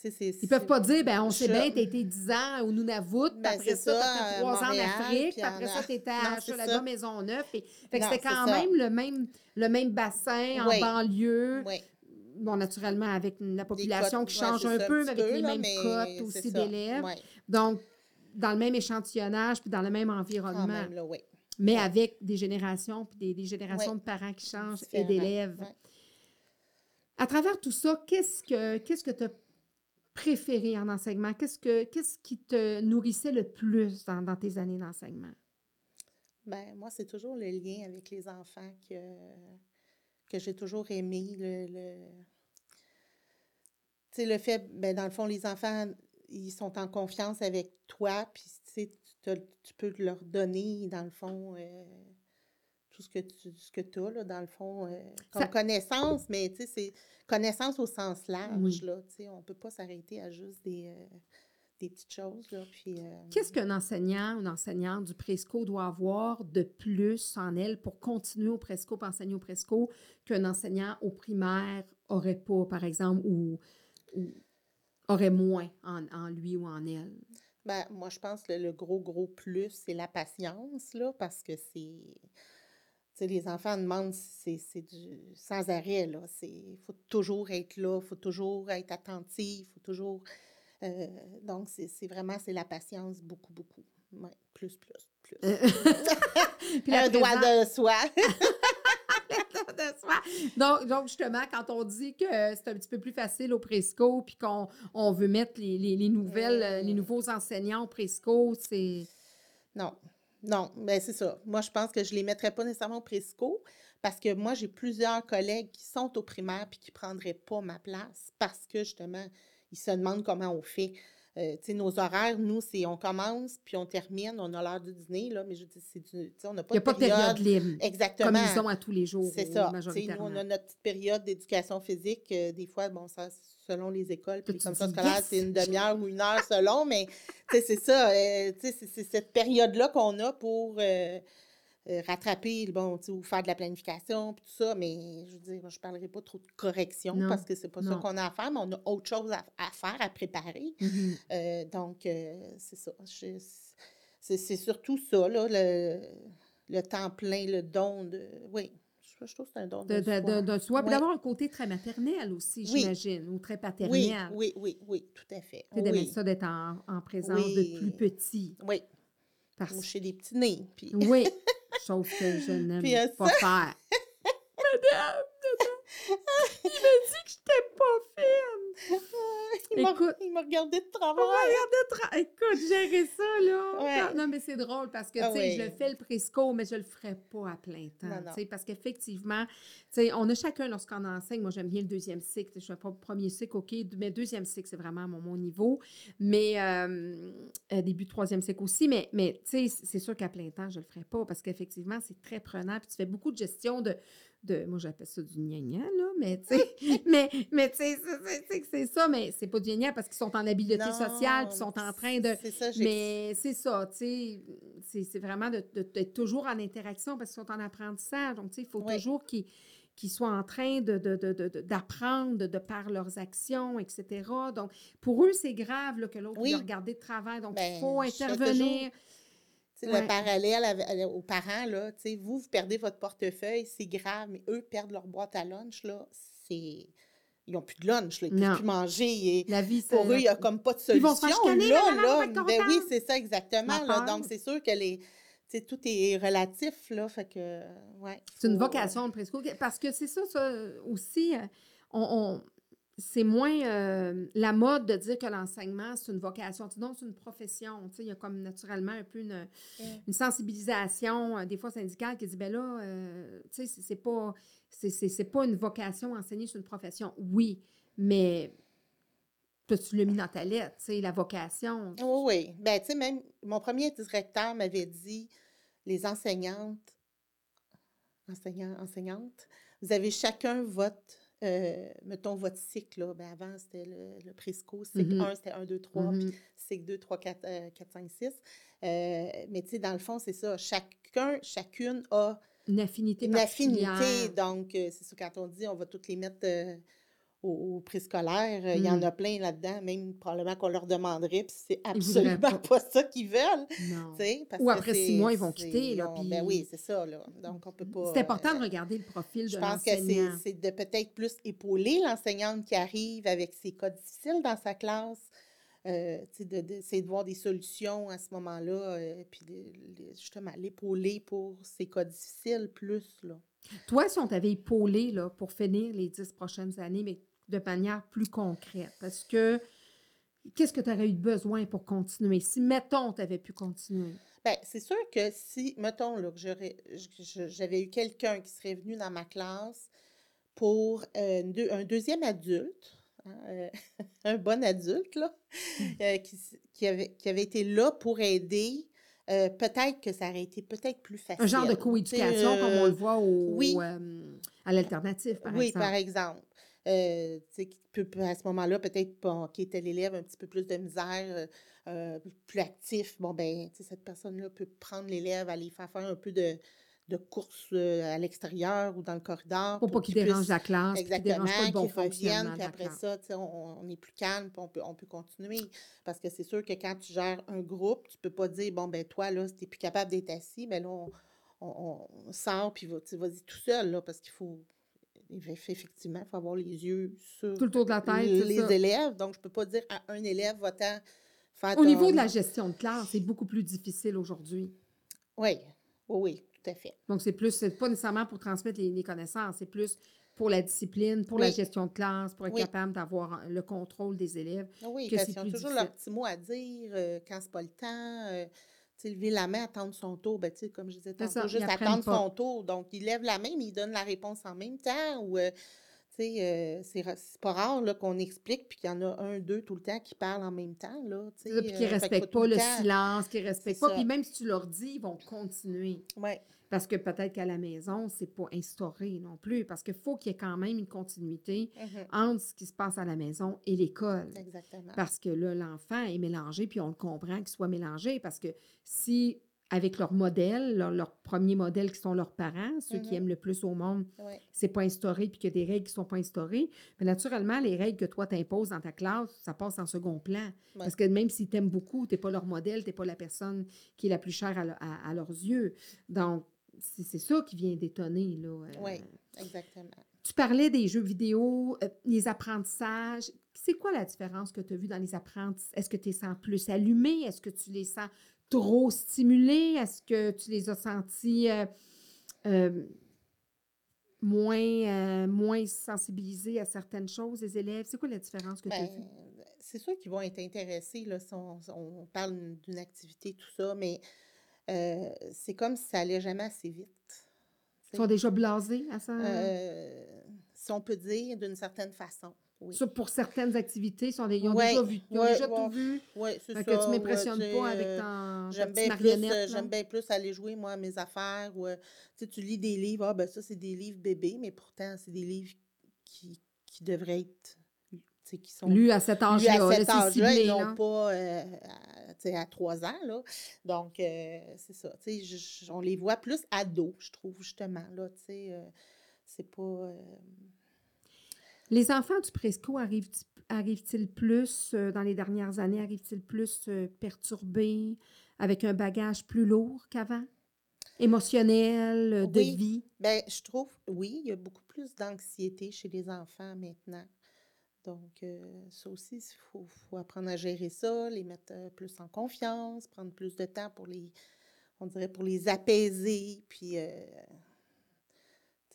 tu sais. Ils peuvent pas dire, ben on sait bien, tu été 10 ans au Nunavut, Ben, après ça, tu 3 ans en Afrique, après en ça, tu étais à [laughs] ça. Maisonneuve. Puis, fait que c'était c'est quand ça. même le même, le même bassin en Oui. banlieue. Oui, bon, naturellement, avec la population qui change un ça, peu, mais avec peu, les là, mêmes cotes aussi d'élèves. ouais. Donc, dans le même échantillonnage, puis dans le même Quand environnement, même, là, oui. Mais ouais. avec des générations, puis des, des générations Ouais. de parents qui changent et d'élèves. ouais. À travers tout ça, qu'est-ce que qu'est-ce que tu as préféré en enseignement? Qu'est-ce que qu'est-ce qui te nourrissait le plus dans, dans tes années d'enseignement? Ben, moi, c'est toujours le lien avec les enfants que, que j'ai toujours aimé. Le, le... Tu sais, le fait, ben, dans le fond, les enfants, ils sont en confiance avec toi, puis tu peux leur donner, dans le fond, euh, tout ce que tu ce que as, là, dans le fond, euh, comme Ça- connaissance, mais tu sais, c'est connaissance au sens large, Oui. là, tu sais, on peut pas s'arrêter à juste des, euh, des petites choses, là, puis... euh, Qu'est-ce qu'un enseignant ou une enseignante du Presco doit avoir de plus en elle pour continuer au Presco, pour enseigner au Presco, qu'un enseignant au primaire aurait pas, par exemple, ou, ou aurait moins en, en lui ou en elle? Ben, moi, je pense que le, gros, gros plus, c'est la patience, là, parce que c'est. Tu sais, les enfants demandent, c'est c'est du sans arrêt, là. Il faut toujours être là, il faut toujours être attentif, il faut toujours. euh, donc, c'est vraiment, c'est la patience, beaucoup, beaucoup. Ouais, plus, plus, plus. [laughs] Puis Un doigt de soi. [laughs] [laughs] Donc, donc, justement, quand on dit que c'est un petit peu plus facile au Presco, puis qu'on on veut mettre les, les- les nouvelles, euh, les nouveaux enseignants au Presco, c'est... Non, non, ben c'est ça. Moi, je pense que je ne les mettrais pas nécessairement au Presco parce que moi, j'ai plusieurs collègues qui sont au primaire puis qui ne prendraient pas ma place parce que justement, ils se demandent comment on fait. Euh, tu sais, nos horaires, nous, c'est on commence puis on termine, on a l'heure du dîner, là, mais je dis, c'est du. Tu sais, on n'a Il pas n'y a de pas de période libre, Exactement. comme ils ont à tous les jours, C'est euh, ça. Nous, on a notre petite période d'éducation physique. euh, des fois, bon, ça, selon les écoles, puis comme ça scolaire, Yes! c'est une [laughs] demi-heure ou une heure selon, mais tu sais, c'est ça. euh, tu sais, c'est c'est cette période-là qu'on a pour euh, rattraper, bon, ou faire de la planification, puis tout ça. Mais je veux dire, je ne parlerai pas trop de correction Non, parce que c'est pas ça qu'on a à faire, mais on a autre chose à, à faire, à préparer. Mhm. Euh, donc, euh, c'est ça. C'est surtout ça, là, le, le temps plein, le don de. Oui, je, je trouve que c'est un don de, De, de, de, soi. puis d'avoir un côté très maternel aussi, Oui. j'imagine, ou très paternel. oui, oui, oui, tout à fait. Tu Oui, ça d'être en, en présence de plus petits. oui. Parce... Moucher des petits nez. Puis... Oui, [laughs] chose que je n'aime pas faire. [laughs] Madame, madame, il m'a dit que j'étais pas fine. Il m'a Écoute- il m'a regardé de travers. Regarde de tra- Écoute, gérer ça, là. Ouais. Non, mais c'est drôle parce que, Ah tu sais, je le fais le presco, mais je le ferai pas à plein temps. Tu sais, Parce qu'effectivement, tu sais, on a chacun, lorsqu'on enseigne, moi, j'aime bien le deuxième cycle. Je fais pas le premier cycle, OK, mais deuxième cycle, c'est vraiment mon, mon niveau. Mais euh, euh, début de troisième cycle aussi. Mais, mais tu sais, c'est sûr qu'à plein temps, je le ferai pas parce qu'effectivement, c'est très prenant. Puis tu fais beaucoup de gestion de. De moi, j'appelle ça du gna là, mais tu sais, [laughs] mais, mais tu sais, c'est- ça, mais c'est pas du gna parce qu'ils sont en habileté sociale, ils sont en train de. C'est ça. Mais c'est ça, tu sais, c'est- vraiment de- de- d'être toujours en interaction parce qu'ils sont en apprentissage. Donc, tu sais, il faut Oui. toujours qu'ils soient en train de- de- de- de- de- d'apprendre par leurs actions, etc. Donc, pour eux, c'est grave là, que l'autre Oui. regardé de travers. Donc, il Ben, faut intervenir. Tu sais, Ouais. Le parallèle avec- avec- aux parents, là, vous, vous perdez votre portefeuille, c'est grave, mais eux perdent leur boîte à lunch, là, c'est... Ils n'ont plus de lunch, là, ils ne Non. peuvent plus manger. Et La vie, c'est. pour eux, il n'y a comme pas de Ils vont se solution, là, Ben oui, c'est ça, exactement, là. Donc, c'est sûr que les... tout est relatif, là, fait que, ouais. C'est une vocation, le presco. Parce que c'est ça, ça aussi. euh, on, on- c'est moins euh, la mode de dire que l'enseignement, c'est une vocation. Non, c'est une profession. Il y a comme naturellement un peu une, une sensibilisation, euh, des fois syndicale, qui dit ben là, euh, tu sais, c'est- c'est pas, c'est- c'est c'est pas une vocation, enseigner, c'est une profession. Oui, mais tu l'as mis dans ta lettre, tu sais, la vocation? Oui, oui. Ben, tu sais, même mon premier directeur m'avait dit les enseignantes, enseignants, enseignantes, vous avez chacun votre, euh, mettons, votre cycle. Là. Ben, avant, c'était le, le Presco. Cycle Mhm. 1, c'était 1, 2, 3, Mhm. puis cycle 2, 3, 4, euh, 4 5, 6. Euh, mais tu sais, dans le fond, c'est ça. Chacun, chacune a Une affinité une affinité. Donc, c'est ça, quand on dit on va toutes les mettre, au, au préscolaire, euh, il y en Mmh. a plein là-dedans, même probablement qu'on leur demanderait, puis c'est absolument pas. [laughs] pas ça qu'ils veulent, parce Ou que après six c'est mois, ils vont c'est quitter, là, ben oui, c'est ça, là. Donc on peut pas, c'est important de heu regarder le profil je de pense que c'est l'enseignant. c'est de peut-être plus épauler l'enseignante qui arrive avec ses cas difficiles dans sa classe, tu sais, de d'essayer de voir des solutions à ce moment-là, heu, puis de de justement l'épauler pour ses cas difficiles plus, là. Toi, si on t'avait épaulé, là, pour finir les 10 prochaines années, mais de manière plus concrète, parce que qu'est-ce que tu aurais eu besoin pour continuer? Si, mettons, tu avais pu continuer? Ben, c'est sûr que si, mettons, là, que j'avais eu quelqu'un qui serait venu dans ma classe pour, deux un 2e adulte, hein, heu, [laughs] un bon adulte, là, Mmh. qui s qui avait qui avait été là pour aider, heu, peut-être que ça aurait été peut-être plus Un genre de facile, coéducation comme on le heu voit au oui. hem, à l'alternative, par Oui, par exemple. exemple. Sais, qui peut à ce moment-là, peut-être bon, qui était l'élève un petit peu plus de misère, plus actif, bon, ben, cette personne-là peut prendre l'élève, aller faire faire un peu de de courses, heu, à l'extérieur ou dans le corridor Pour pour pas qu'il qu'il dérange puisse la classe, exactement, bon qu'il revienne, fonctionnement de puis après ça, on on est plus calme, puis on peut on peut continuer. Parce que c'est sûr que quand tu gères un groupe, tu peux pas dire: «Bon, ben, toi, là, si tu es plus capable d'être assis, ben là, on on on sort, puis tu vas-y tout seul, là», parce qu'il faut eff effectivement, il faut avoir les yeux sur Tout le tour de la tête, les ça. élèves. Donc je peux pas dire à un élève: «Va-t'en faire Au niveau de la ton» gestion de classe, c'est beaucoup plus difficile aujourd'hui. Oui, oui, oui, à fait. Donc c'est plus c'est pas nécessairement pour transmettre les les connaissances, c'est plus pour la discipline, pour la gestion de classe, pour être Oui. capable d'avoir le contrôle des élèves, Ah oui, que parce qu'ils ont toujours leur petit mot à dire, heu, quand c'est pas le temps, sais, lever la main, attendre son tour, ben, tu sais, comme je disais tantôt, ça, juste attendre pas. son tour. Donc ils lèvent la main, mais ils donnent la réponse en même temps ou, heu, heu, c'est c'est pas rare, là, qu'on explique puis qu'il y en a 1-2 tout le temps qui parlent en même temps, là, puis fait qu'il faut respectent pas le temps silence, qu'ils c'est respectent pas. Puis même si tu leur dis, ils vont continuer. Ouais. Parce que peut-être qu'à la maison, c'est pas instauré non plus. Parce qu'il faut qu'il y ait quand même une continuité Mmh entre ce qui se passe à la maison et l'école. Exactement. Parce que là, l'enfant est mélangé, puis on le comprend qu'il soit mélangé. Parce que si, avec leur modèle, leur, leur premier modèle qui sont leurs parents, ceux qui Mmh aiment le plus au monde, Ouais. c'est pas instauré, puis qu'il y a des règles qui sont pas instaurées, mais naturellement, les règles que toi t'imposes dans ta classe, ça passe en second plan. Ouais. Parce que même s'ils t'aiment beaucoup, t'es pas leur modèle, t'es pas la personne qui est la plus chère à, le- à- à leurs yeux. Donc, c'est c'est ça qui vient détonner, là. euh. Oui, exactement. Tu parlais des jeux vidéo, euh, les apprentissages. C'est quoi la différence que tu as vue dans les apprentissages? Est-ce que tu les sens plus allumés? Est-ce que tu les sens trop stimulés? Est-ce que tu les as sentis euh, euh, moins, euh, moins sensibilisés à certaines choses, les élèves? C'est quoi la différence que tu as Ben, vue? c'est sûr qu'ils vont être intéressés, là, si on, on parle d'une activité, tout ça, mais c'est comme si ça allait jamais assez vite. Ils sont déjà blasés à ça? Euh, si on peut dire d'une certaine façon, oui. Ça, pour certaines activités, ils, sont des- ils ont Ouais, déjà vu, ils ont ouais, déjà tout vu. Ouais, c'est ça. que tu m'impressionnes pas avec euh, ton, ta J'aime petite bien plus, euh, j'aime bien plus aller jouer, moi, à mes affaires. Ou, euh, tu lis des livres, ah, ben ça, c'est des livres bébés, mais pourtant, c'est des livres qui, qui devraient être, qui sont Lu à cet lus à âge-là, là, cet âge-là, ils n'ont pas euh, à, à 3 ans. Là. Donc, euh, c'est ça. je- on les voit plus ados, je trouve, justement. Là, euh, c'est pas. Les enfants du presco arrivent- arrivent-ils plus, euh, dans les dernières années, arrivent-ils plus euh, perturbés, avec un bagage plus lourd qu'avant? Émotionnel, euh, de Oui. vie? Ben, je trouve, oui, il y a beaucoup plus d'anxiété chez les enfants maintenant. Donc, euh, ça aussi, il faut, faut apprendre à gérer ça, les mettre plus en confiance, prendre plus de temps pour les, on dirait, pour les apaiser, puis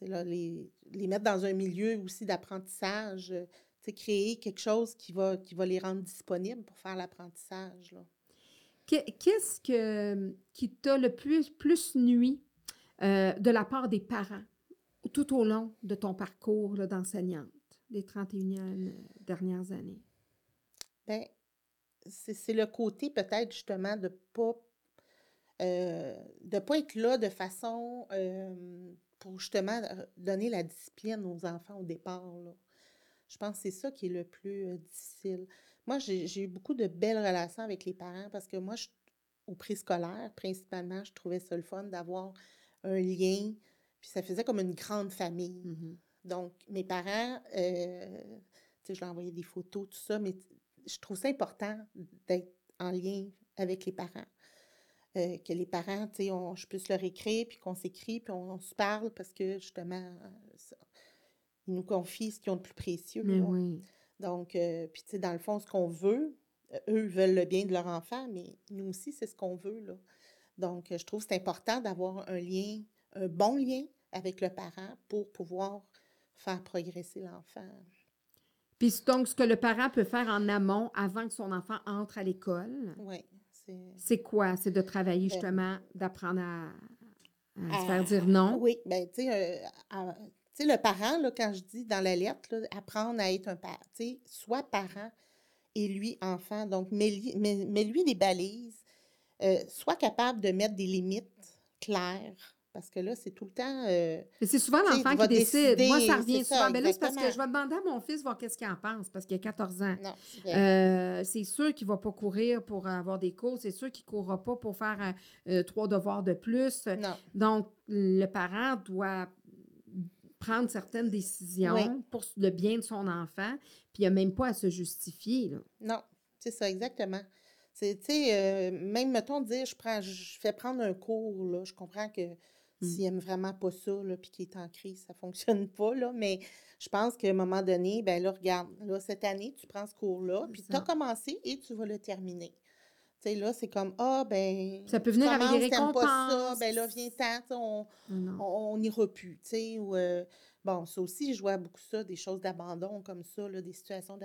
là, les, les mettre dans un milieu aussi d'apprentissage, euh, créer quelque chose qui va, qui va les rendre disponibles pour faire l'apprentissage. Qu'est-ce que, qui t'a le plus, plus nuit euh, de la part des parents tout au long de ton parcours d'enseignante, les 31 dernières années? Ben, c'est le côté peut-être justement de pas euh, de pas être là de façon euh, pour justement euh, donner la discipline aux enfants au départ. là. Je pense que c'est ça qui est le plus euh, difficile. Moi, j'ai eu beaucoup de belles relations avec les parents parce que moi, je- au préscolaire, principalement, je trouvais ça le fun d'avoir un lien. Puis ça faisait comme une grande famille. Mhm. Donc, mes parents, euh, tu sais, je leur envoyais des photos, tout ça, mais je trouve ça important d'être en lien avec les parents. Euh, que les parents, tu sais, je puisse leur écrire, puis qu'on s'écrit, puis on, se parle, parce que justement, ils nous confient ce qu'ils ont de plus précieux. Mais oui. Donc, euh, puis tu sais, dans le fond, ce qu'on veut, eux veulent le bien de leur enfant, mais nous aussi, c'est ce qu'on veut, là. Donc, je trouve que c'est important d'avoir un lien, un bon lien avec le parent pour pouvoir faire progresser l'enfant. Puis donc, ce que le parent peut faire en amont avant que son enfant entre à l'école. Oui. C'est quoi? C'est de travailler ben justement, d'apprendre à, se faire dire non? Oui, bien, tu sais, euh, le parent, là, quand je dis dans la lettre, apprendre à être un père, tu sais, soit parent et lui enfant. Donc, mets-lui des balises, euh, soit capable de mettre des limites claires parce que là, c'est tout le temps. Euh, c'est souvent l'enfant qui décide. Moi, ça revient souvent. Mais ben là, c'est parce que je vais demander à mon fils voir qu'est-ce qu'il en pense, parce qu'il a 14 ans. Euh, c'est sûr qu'il ne va pas courir pour avoir des cours. C'est sûr qu'il ne courra pas pour faire euh, trois devoirs de plus. Donc, le parent doit prendre certaines décisions pour le bien de son enfant, puis il n'a même pas à se justifier. Là. Non, c'est ça, exactement. C'est, tu sais, même, mettons, dire, je, prends, je fais prendre un cours, là, je comprends que Mmh. S'il n'aime vraiment pas ça, puis qu'il est en crise, ça ne fonctionne [laughs] pas, là. Mais je pense qu'à un moment donné, ben là, regarde, là, cette année, tu prends ce cours-là, puis tu as commencé et tu vas le terminer. Tu sais, là, c'est comme, ah, ben. Ça peut venir avec des récompenses. pas ça, ben là, viens-t'en, on n'ira plus, tu sais, ou. Euh, Bon, ça aussi, je vois beaucoup ça, des choses d'abandon comme ça, là, des situations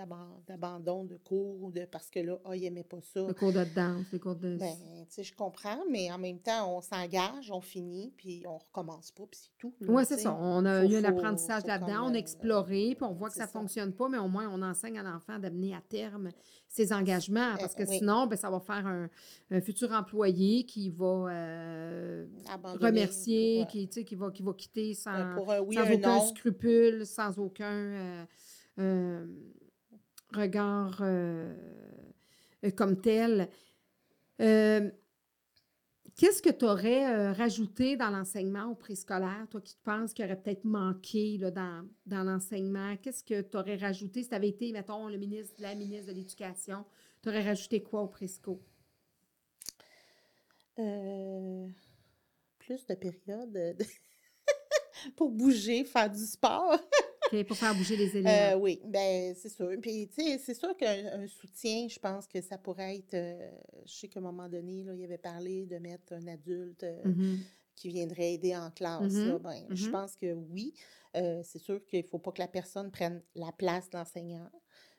d'abandon de cours, de, parce que là, ah, il n'aimait pas ça. Le cours de danse, les cours de... Ben, tu sais, je comprends, mais en même temps, on s'engage, on finit, puis on recommence pas, puis c'est tout. Oui, c'est ça. On a eu un apprentissage là-dedans, on a exploré, puis on voit que ça ne fonctionne pas, mais au moins, on enseigne à l'enfant d'amener à terme ses engagements, parce que eh, sinon, ben, ça va faire un, futur employé qui va euh, remercier, qui, qui, va, qui va quitter sans, ben, pour un oui, sans aucun scrupule, sans aucun euh, euh, regard comme tel. Qu'est-ce que tu aurais rajouté dans l'enseignement au préscolaire, toi qui te penses qu'il aurait peut-être manqué là, dans, dans l'enseignement? Qu'est-ce que tu aurais rajouté? Si tu avais été, mettons, le ministre, la ministre de l'Éducation? Tu aurais rajouté quoi au présco? Euh, plus de périodes [laughs] pour bouger, faire du sport. [laughs] pour faire bouger les élèves. Euh, oui, ben c'est sûr. Puis, tu sais, c'est sûr qu'un soutien, je pense que ça pourrait être. Euh, je sais qu'à un moment donné, là, il avait parlé de mettre un adulte mm-hmm. qui viendrait aider en classe. Mm-hmm. ben, Je mm-hmm. pense que oui. c'est sûr qu'il ne faut pas que la personne prenne la place de l'enseignant.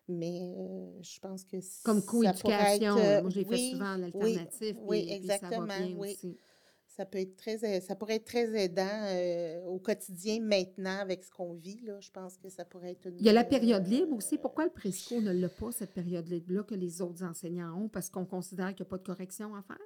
Mais je pense que Comme co-éducation, moi j'ai fait souvent l'alternative. Oui, oui, exactement. oui. Ça peut être très, ça pourrait être très aidant au quotidien maintenant avec ce qu'on vit. Là. Je pense que ça pourrait être Il y a la période libre aussi. Pourquoi le Presco ne l'a pas, cette période libre-là, que les autres enseignants ont? Parce qu'on considère qu'il n'y a pas de correction à faire?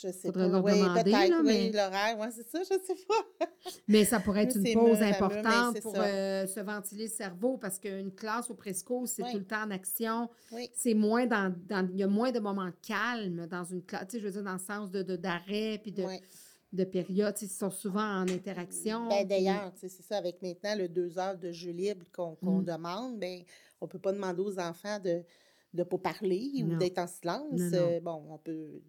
Je sais pas. oui, peut-être, mais... oui, l'horaire, moi, c'est ça, je sais pas. [laughs] mais ça pourrait être une pause importante pour euh, se ventiler le cerveau parce qu'une classe au presco, c'est tout le temps en action. C'est moins dans, Il y a moins de moments calmes dans une classe, tu sais, je veux dire, dans le sens de, d'arrêt puis de. de période, ils sont souvent en interaction. Ben, D'ailleurs, c'est ça, avec maintenant le deux heures de jeu libre qu'on mmh. demande, ben, on ne peut pas demander aux enfants de ne pas parler ou d'être en silence. Euh, bon, on peut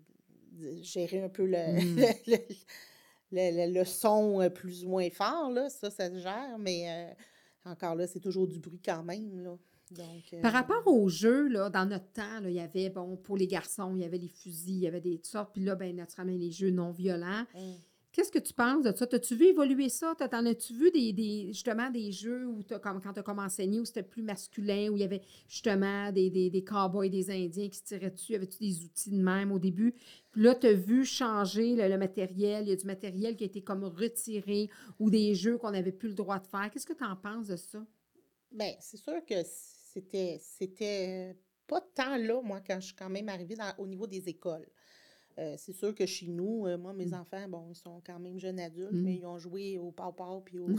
gérer un peu mmh. [laughs] le, le, son euh, plus ou moins fort, là, ça, ça se gère, mais euh, encore là, c'est toujours du bruit quand même. Là. Donc, Par euh, rapport aux jeux, là, dans notre temps, là, il y avait, bon, pour les garçons, il y avait les fusils, il y avait des sortes, puis là, bien, naturellement, les jeux non violents. Mmh. Qu'est-ce que tu penses de ça? T'as-tu vu évoluer ça? T'en as-tu vu des, justement des jeux où comme quand tu as comme enseigné, où c'était plus masculin, où il y avait justement des, des, des cowboys, des Indiens qui se tiraient dessus? Avais-tu des outils de même au début? Puis là, tu as vu changer le, matériel. Il y a du matériel qui a été comme retiré ou des jeux qu'on n'avait plus le droit de faire. Qu'est-ce que tu en penses de ça? Bien, c'est sûr que c'était, c'était pas tant là, moi, quand je suis quand même arrivée au niveau des écoles. Euh, c'est sûr que chez nous, euh, moi, mes mmh. enfants, bon, ils sont quand même jeunes adultes, mais mmh. ils ont joué au pau puis au... [laughs]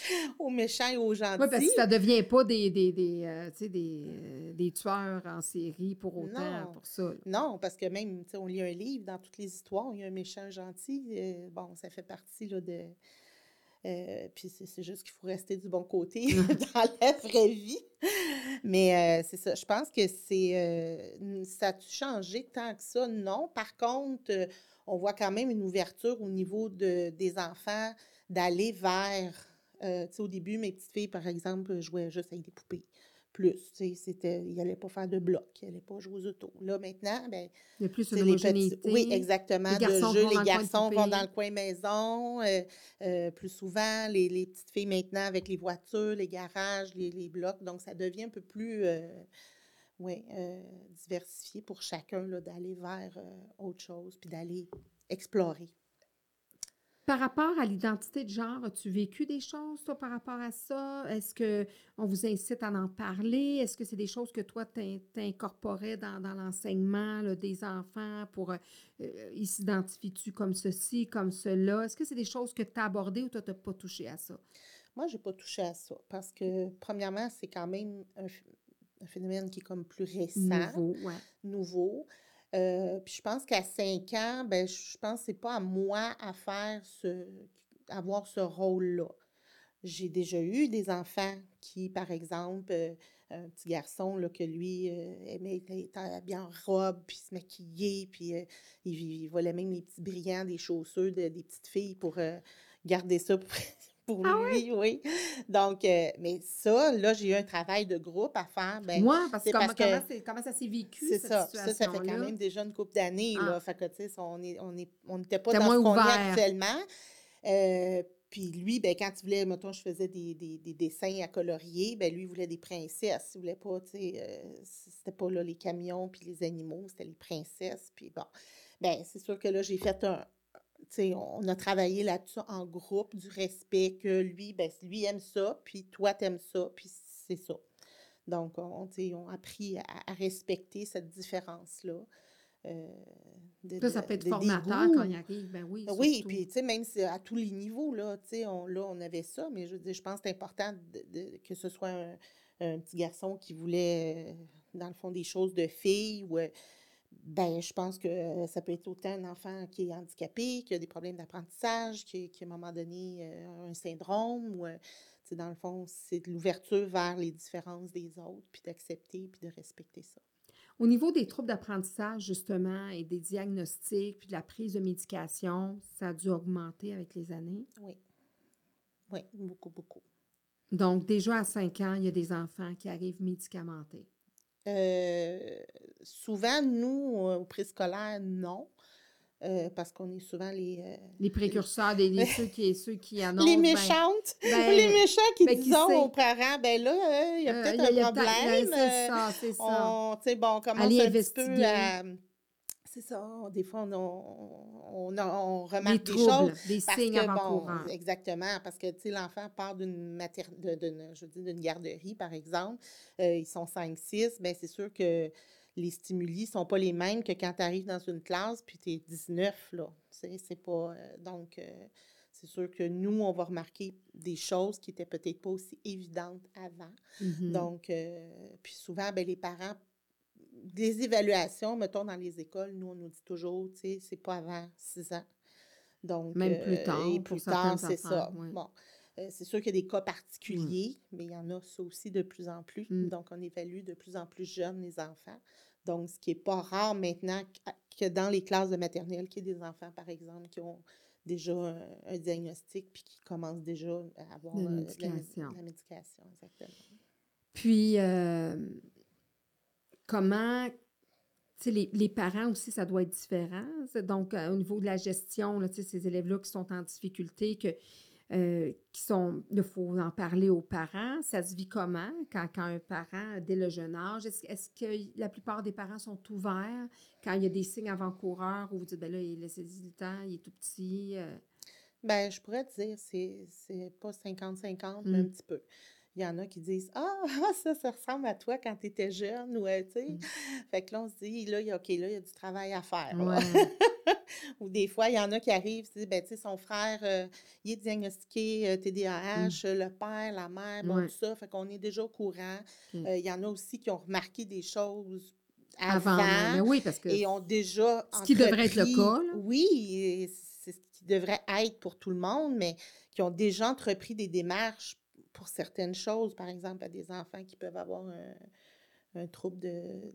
[laughs] aux méchants et aux gentils. Oui, parce que ça ne devient pas des, des, des, euh, des, des, tueurs en série pour autant, pour ça. Non, parce que même, on lit un livre, dans toutes les histoires, il y a un méchant gentil. bon, ça fait partie là, de, Euh, puis c'est juste qu'il faut rester du bon côté [laughs] [laughs] dans la vraie vie. Mais euh, c'est ça. Je pense que c'est. Euh, ça a changé tant que ça? Non. Par contre, on voit quand même une ouverture au niveau de, des enfants d'aller vers. tu sais, au début, mes petites filles, par exemple, jouaient juste avec des poupées plus. C'était, il n'allait pas faire de bloc, il n'allait pas jouer aux autos. Là, maintenant, ben, il y a plus de Oui, exactement. Les de jeu, les garçons vont dans le coin maison. Euh, euh, plus souvent, les, les, petites filles maintenant avec les voitures, les garages, les, les blocs. Donc, ça devient un peu plus euh, ouais, diversifié pour chacun d'aller vers autre chose puis d'aller explorer. Par rapport à l'identité de genre, as-tu vécu des choses, toi, par rapport à ça? Est-ce qu'on vous incite à en parler? Est-ce que c'est des choses que toi, t'incorporais dans, dans l'enseignement des enfants pour euh, euh, ils s'identifient-tu comme ceci, comme cela? Est-ce que c'est des choses que tu as abordées ou toi, tu n'as pas touché à ça? Moi, je n'ai pas touché à ça parce que, premièrement, c'est quand même un, un, phénomène qui est comme plus récent. Nouveau, ouais. Nouveau. Euh, je pense qu'à 5 ans, ben, je pense que c'est pas à moi à faire ce, avoir ce rôle-là. J'ai déjà eu des enfants qui, par exemple, euh, un petit garçon là, que lui euh, aimait être habillé en robe, puis se maquiller, puis il, il, volait même les petits brillants des chaussures des petites filles pour garder ça pour, pour ah lui, oui. Donc, euh, mais ça, là, j'ai eu un travail de groupe à faire. Ben, Moi, parce, que, comment, comment, ça s'est vécu, C'est ça. Ça, ça fait quand même déjà une couple d'années, là. Ah. Fait que, tu sais, on n'était on est, on pas dans ce qu'on est actuellement. Euh, puis lui, ben, quand il voulait, mettons, je faisais des, des, des, dessins à colorier, ben lui, il voulait des princesses. Il voulait pas, tu sais, euh, c'était pas là les camions puis les animaux, c'était les princesses. Puis bon, ben c'est sûr que là, j'ai fait un, on a travaillé là-dessus en groupe, du respect, que lui, ben, lui aime ça, puis toi, t'aimes ça, puis c'est ça. Donc, on, on a appris à, respecter cette différence-là. Euh, ça, ça peut être formateur quand il arrive, ben oui. Oui, puis tu sais, même à tous les niveaux, là, tu sais, on, là, on avait ça, mais je veux dire, je pense que c'est important que ce soit un, petit garçon qui voulait, euh, dans le fond, des choses de fille ou ben, je pense que ça peut être autant un enfant qui est handicapé, qui a des problèmes d'apprentissage, qui, qui, à un moment donné a un syndrome ou, dans le fond, c'est de l'ouverture vers les différences des autres, puis d'accepter, puis de respecter ça. Au niveau des troubles d'apprentissage, justement, et des diagnostics, puis de la prise de médication, ça a dû augmenter avec les années? Oui. Oui, beaucoup, beaucoup. Donc, déjà à 5 ans, il y a des enfants qui arrivent médicamentés. Euh, souvent, nous, au préscolaire, non. Euh, parce qu'on est souvent les... Euh, les précurseurs, des, [laughs] ceux, qui, ceux qui annoncent... Les ben, méchantes! Ben, les méchants qui ben, disent aux parents, ben là, il y a peut-être un problème. c'est ça, c'est ça. On, bon, on commence un petit peu à c'est ça. Des fois, on, on, remarque des choses. Des signes que, Exactement. Parce que, tu sais, l'enfant part d'une d'une garderie, par exemple. Euh, ils sont 5-6. Bien, c'est sûr que les stimuli ne sont pas les mêmes que quand tu arrives dans une classe, puis tu es 19, là. C'est pas... Euh, donc... Euh, c'est sûr que nous, on va remarquer des choses qui n'étaient peut-être pas aussi évidentes avant. Mm-hmm. Donc, puis souvent, ben, les parents des évaluations, mettons, dans les écoles, nous, on nous dit toujours, tu sais, c'est pas avant 6 ans. Donc, Même plus euh, tard. et plus tard, c'est ça. Bon. Euh, c'est sûr qu'il y a des cas particuliers, mais il y en a ça aussi de plus en plus. Mm. Donc, on évalue de plus en plus jeunes les enfants. Donc, ce qui n'est pas rare maintenant que dans les classes de maternelle, qu'il y ait des enfants, par exemple, qui ont déjà un, diagnostic puis qui commencent déjà à avoir la médication. la, médication, exactement. Puis, comment les, les, parents aussi, ça doit être différent. Donc, euh, au niveau de la gestion, là, ces élèves-là qui sont en difficulté, que, euh, qui sont, il faut en parler aux parents. Ça se vit comment quand, quand un parent, dès le jeune âge, est-ce, que la plupart des parents sont ouverts quand il y a des signes avant-coureurs où vous dites, ben là, il laisse le temps, il est tout petit? Euh? Ben, je pourrais te dire, c'est, c'est pas 50-50, mais un mmh. petit peu. Il y en a qui disent Ah, [laughs] ça, ça ressemble à toi quand tu étais jeune. ou tu sais. Mmh. Fait que là, on se dit là, OK, là, il y a du travail à faire. [laughs] Ou des fois, il y en a qui arrivent, disent, ben, tu sais, son frère, euh, il est diagnostiqué TDAH, mmh. le père, la mère, bon, tout ça. Fait qu'on est déjà au courant. Euh, il y en a aussi qui ont remarqué des choses avant. mais oui, parce que. Et ont déjà. Ce qui devrait être le cas. Oui, c'est ce qui devrait être pour tout le monde, mais qui ont déjà entrepris des démarches pour certaines choses, par exemple à des enfants qui peuvent avoir un, un trouble de...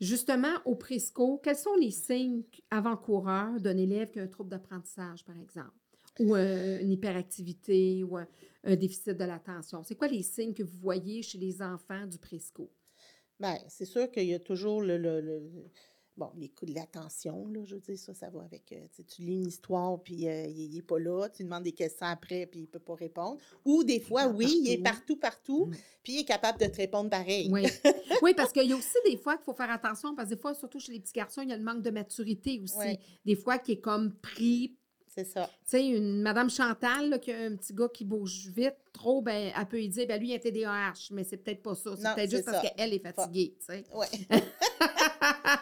Justement, au Prisco, quels sont les signes avant-coureurs d'un élève qui a un trouble d'apprentissage, par exemple, ou euh, une hyperactivité ou un, un déficit de l'attention? C'est quoi les signes que vous voyez chez les enfants du Prisco? Bien, c'est sûr qu'il y a toujours le, le- le- bon, les coups de l'attention, là, je veux dire, ça, ça va avec, euh, tu lis une histoire, puis euh, il n'est pas là, tu demandes des questions après, puis il ne peut pas répondre. Ou des fois, oui, il est partout. partout, Mm. puis il est capable de te répondre pareil. Oui. [laughs] oui, parce qu'il y a aussi des fois qu'il faut faire attention, parce que des fois, surtout chez les petits garçons, il y a le manque de maturité aussi. Ouais. Des fois, qui est comme pris. C'est ça. Tu sais, une Madame Chantal, là, qui a un petit gars qui bouge vite, trop, ben, elle peut lui dire, ben lui, il a TDAH, mais c'est peut-être pas ça. C'est peut-être juste c'est parce ça. qu'elle est fatiguée, tu sais. Oui. [laughs]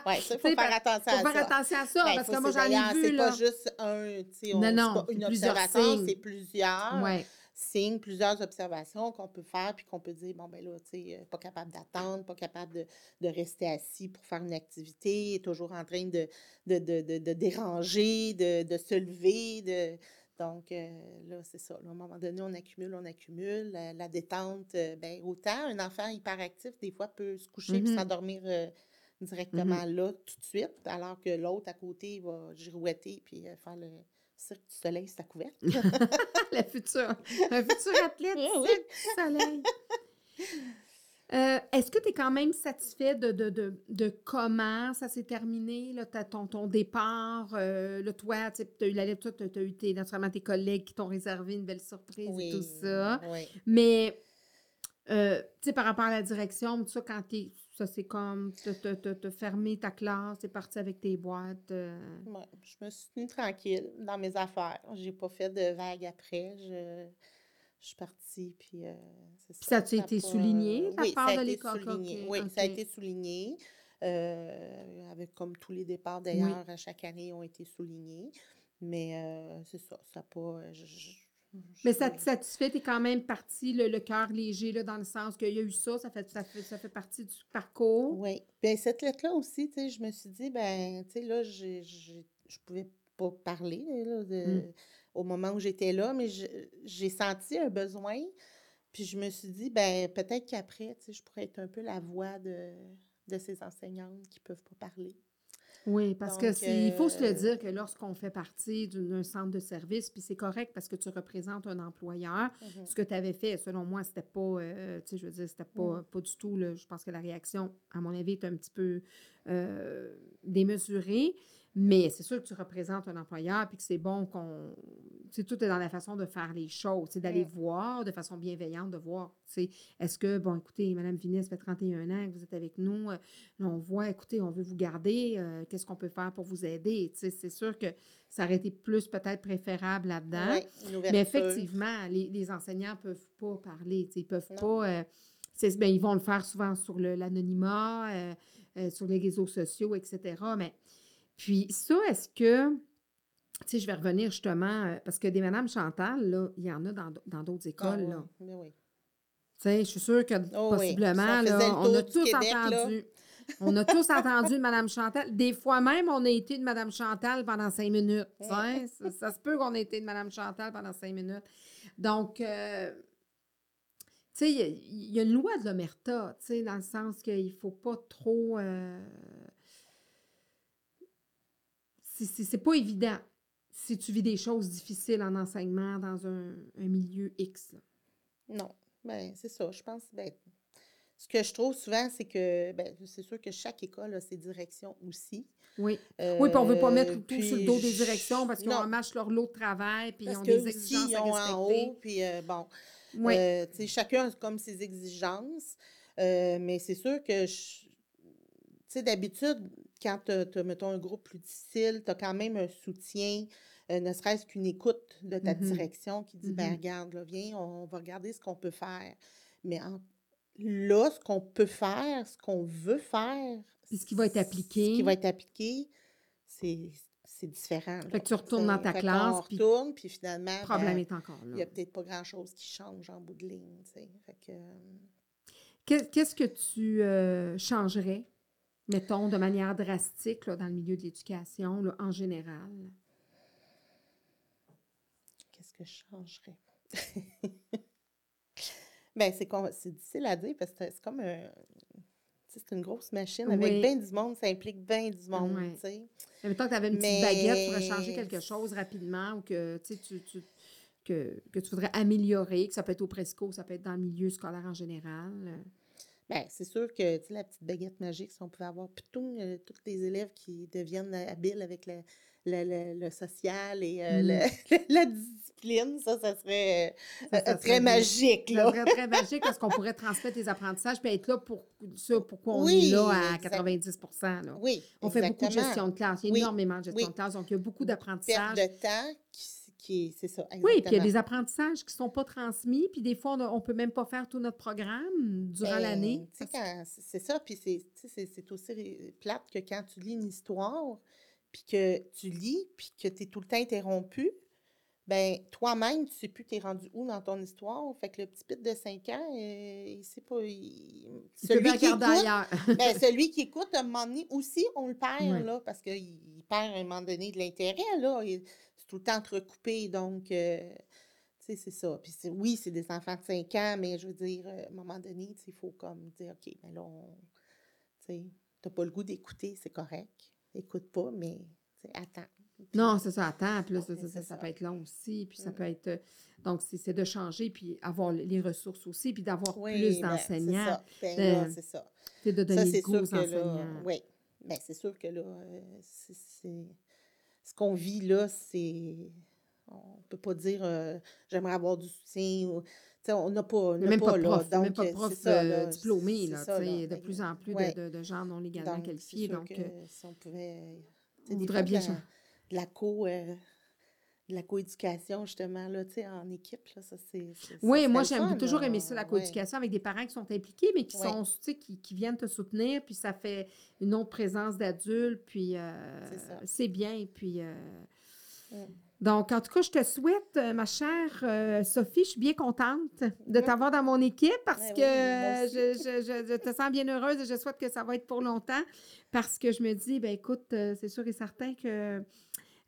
ça, il faut faire attention Faut à faire ça. attention à ça, Ben, parce faut que moi, j'en ai vu, C'est là. pas juste un, tu sais, Non, c'est non, pas c'est une plusieurs observation, c'est plusieurs Ouais. Signes, plusieurs observations qu'on peut faire, puis qu'on peut dire, bon, ben là, tu sais, euh, pas capable d'attendre, pas capable de, de rester assis pour faire une activité, toujours en train de, de, de, de, de déranger, de, de se lever, de... Donc, euh, là, c'est ça. là, à un moment donné, on accumule, on accumule. La, la détente, euh, ben, autant un enfant hyperactif, des fois, peut se coucher Mhm. puis s'endormir euh, directement là, tout de suite, alors que l'autre à côté va girouetter puis faire le cirque du soleil sa couverte. [laughs] La future. Un futur athlète, Oui, oui. cirque du soleil. Euh, Est-ce que tu es quand même satisfait de, de, de, de comment ça s'est terminé, là, ton, ton départ? Euh, là, toi, tu as eu la lettre, tu as eu tes, naturellement tes collègues qui t'ont réservé une belle surprise et tout ça. Oui. Mais, euh, tu par rapport à la direction, tout ça, quand t'es, ça c'est comme, te fermé ta classe, t'es parti avec tes boîtes. euh, Ouais, je me suis tenue tranquille dans mes affaires. J'ai pas fait de vagues après. Je, je suis partie, puis euh, c'est ça ça. été pas- souligné, la oui, part ça de a l'école? Oui, ça a été souligné. euh, avec comme tous les départs d'ailleurs, à chaque année ont été soulignés. Mais euh, c'est ça, ça pas. je- je- je- Mais ça te satisfait, t'es quand même parti le, le cœur léger, là, dans le sens qu'il y a eu ça, ça fait, ça fait, ça fait partie du parcours? Oui. Bien, cette lettre-là aussi, tu sais, je me suis dit, ben, tu sais, là, j'ai- je pouvais pas parler là, de- Mm. au moment où j'étais là, mais je- j'ai senti un besoin. Puis je me suis dit, ben, peut-être qu'après, tu sais, je pourrais être un peu la voix de, de ces enseignantes qui peuvent pas parler. Oui, parce que Donc, c'est- il faut se le euh, dire que lorsqu'on fait partie d'un centre de service, puis c'est correct parce que tu représentes un employeur, Mhm. ce que tu avais fait, selon moi, c'était pas, euh, tu sais, je veux dire, c'était pas, Mm. pas du tout, là, je pense que la réaction, à mon avis, est un petit peu euh, démesurée, mais c'est sûr que tu représentes un employeur, puis que c'est bon qu'on, tu sais, tout est dans la façon de faire les choses, c'est d'aller voir de façon bienveillante, de voir, tu sais, est-ce que, bon, écoutez, Madame Vinet, ça fait 31 ans que vous êtes avec nous, euh, on voit, écoutez, on veut vous garder, euh, qu'est-ce qu'on peut faire pour vous aider, tu sais, c'est sûr que ça aurait été plus peut-être préférable là-dedans. Mais effectivement, les, les enseignants ne peuvent pas parler. tu sais, Ils peuvent Non. pas. euh, ben, ils vont le faire souvent sur l'anonymat, euh, euh, sur les réseaux sociaux, etc. Mais puis ça, est-ce que. Tu sais, je vais revenir justement, euh, parce que des Madame Chantal, là, il y en a dans d'autres Ah, écoles. là. mais oui. Tu sais, je suis sûre que Oh oui, possiblement, là, on a tous Québec, là. entendu. On a tous entendu de Mme Chantal. Des fois même, on a été de Mme Chantal pendant cinq minutes. [laughs] Ça, ça se peut qu'on ait été de Mme Chantal pendant cinq minutes. Donc, euh, tu sais, il y a- il y, a une loi de l'omerta, tu sais, dans le sens qu'il ne faut pas trop. euh, c'est- pas évident si tu vis des choses difficiles en enseignement dans un, un milieu X. là. Non, ben c'est ça. Je pense, ben, ce que je trouve souvent, c'est que, ben, c'est sûr que chaque école a ses directions aussi. Oui. Oui, puis on ne veut pas mettre Euh, tout sur le dos des directions parce qu'ils ont non, un match leur lot de travail, puis ils ont des exigences ils à ont en respecter. haut, puis euh, bon, Oui. euh, chacun a comme ses exigences, mais c'est sûr que, je- tu sais, d'habitude, quand tu as, mettons, un groupe plus difficile, tu as quand même un soutien, euh, ne serait-ce qu'une écoute de ta Mhm. direction qui dit, ben Mhm. regarde, là, viens, on va regarder ce qu'on peut faire. Mais en- là, ce qu'on peut faire, ce qu'on veut faire, ce qui va être Ce appliqué. qui va être appliqué, c'est c'est différent. Fait là. que tu retournes dans ta Fait classe, puis retourne, puis finalement, Le problème ben, est encore il là. n'y a peut-être pas grand-chose qui change en bout de ligne. euh, Qu'est- Qu'est-ce que tu euh, changerais, mettons, de manière drastique là, dans le milieu de l'éducation, là, en général? qu'est-ce que je changerais? [laughs] ben, c'est com- c'est difficile à dire parce que c'est comme un- c'est une grosse machine avec Oui. bien du monde, ça implique bien du monde, sais. Mais mettons que tu avais une petite baguette, Mais- changer quelque chose rapidement ou que, tu sais, tu, tu- que, que tu voudrais améliorer, que ça peut être au presco, ça peut être dans le milieu scolaire en général. Ben, c'est sûr que, tu sais, la petite baguette magique, si on pouvait avoir plutôt euh, tous les élèves qui deviennent euh, habiles avec le, le, le- le social et euh, Mm. [laughs] le- la discipline, ça, ça serait euh, Ça, ça serait très bien. magique, Ça là. serait très [laughs] magique parce qu'on pourrait transmettre les apprentissages puis être là pour ça, pourquoi on Oui, est là à exact. 90 là. Oui, On fait beaucoup de gestion de classe. Il y a Oui, énormément de gestion oui. de classe. Donc, il y a beaucoup d'apprentissage. de temps, qui, qui est- c'est ça, exactement. Oui, puis il y a des apprentissages qui ne sont pas transmis. Puis des fois, on ne peut même pas faire tout notre programme durant Ben, l'année. c'est ça, puis c'est aussi plate que quand tu lis une histoire, puis que tu lis, puis que tu es tout le temps interrompu, ben toi-même, tu sais plus tu es rendu où dans ton histoire. Fait que le petit pit de 5 ans, euh, il sait pas. il- Celui qui écoute, ailleurs. [laughs] ben, celui qui écoute, à un moment donné, aussi, on le perd, là, parce qu'il il perd à un moment donné de l'intérêt, là. il- C'est tout le temps entrecoupé, donc, euh, tu sais, c'est ça. Puis oui, c'est des enfants de 5 ans, mais je veux dire, euh, à un moment donné, tu sais, il faut comme dire, OK, ben là, on, tu sais, t'as pas le goût d'écouter, c'est correct. Écoute pas, mais, attends. Non, c'est ça, attends. Puis là, ça, Mais ça- ça- peut être long aussi. Puis ça Mm. peut être. euh, Donc, c'est de changer, puis avoir les ressources aussi, puis d'avoir Oui, plus ben, d'enseignants. C'est ça. Ben, c'est ça. C'est de donner le goût aux là, oui. Ben, c'est sûr que là, c'est- ce qu'on vit là, c'est. On peut pas dire euh, j'aimerais avoir du soutien. ou- on n'a pas, on même pas là. a même Donc, pas de euh, prof ça, euh, là, diplômé, là, ça, là. de plus en plus de- Ouais. de, de gens non légalement Donc, qualifiés. Donc, que si on pouvait. on voudrait bien de la, de la co. euh, de la coéducation, justement, là, tu sais, en équipe, là, ça, c'est. Oui, moi, j'aime toujours aimer ça, la Ouais. coéducation, avec des parents qui sont impliqués, mais qui Ouais. sont, tu sais, qui, qui viennent te soutenir, puis ça fait une autre présence d'adultes, puis euh, C'est bien, puis... euh. Donc, en tout cas, je te souhaite, euh, ma chère euh, Sophie, je suis bien contente de t'avoir dans mon équipe parce Ben que oui, je, je- je- te sens bien heureuse et je souhaite que ça va être pour longtemps parce que je me dis, ben écoute, c'est sûr et certain que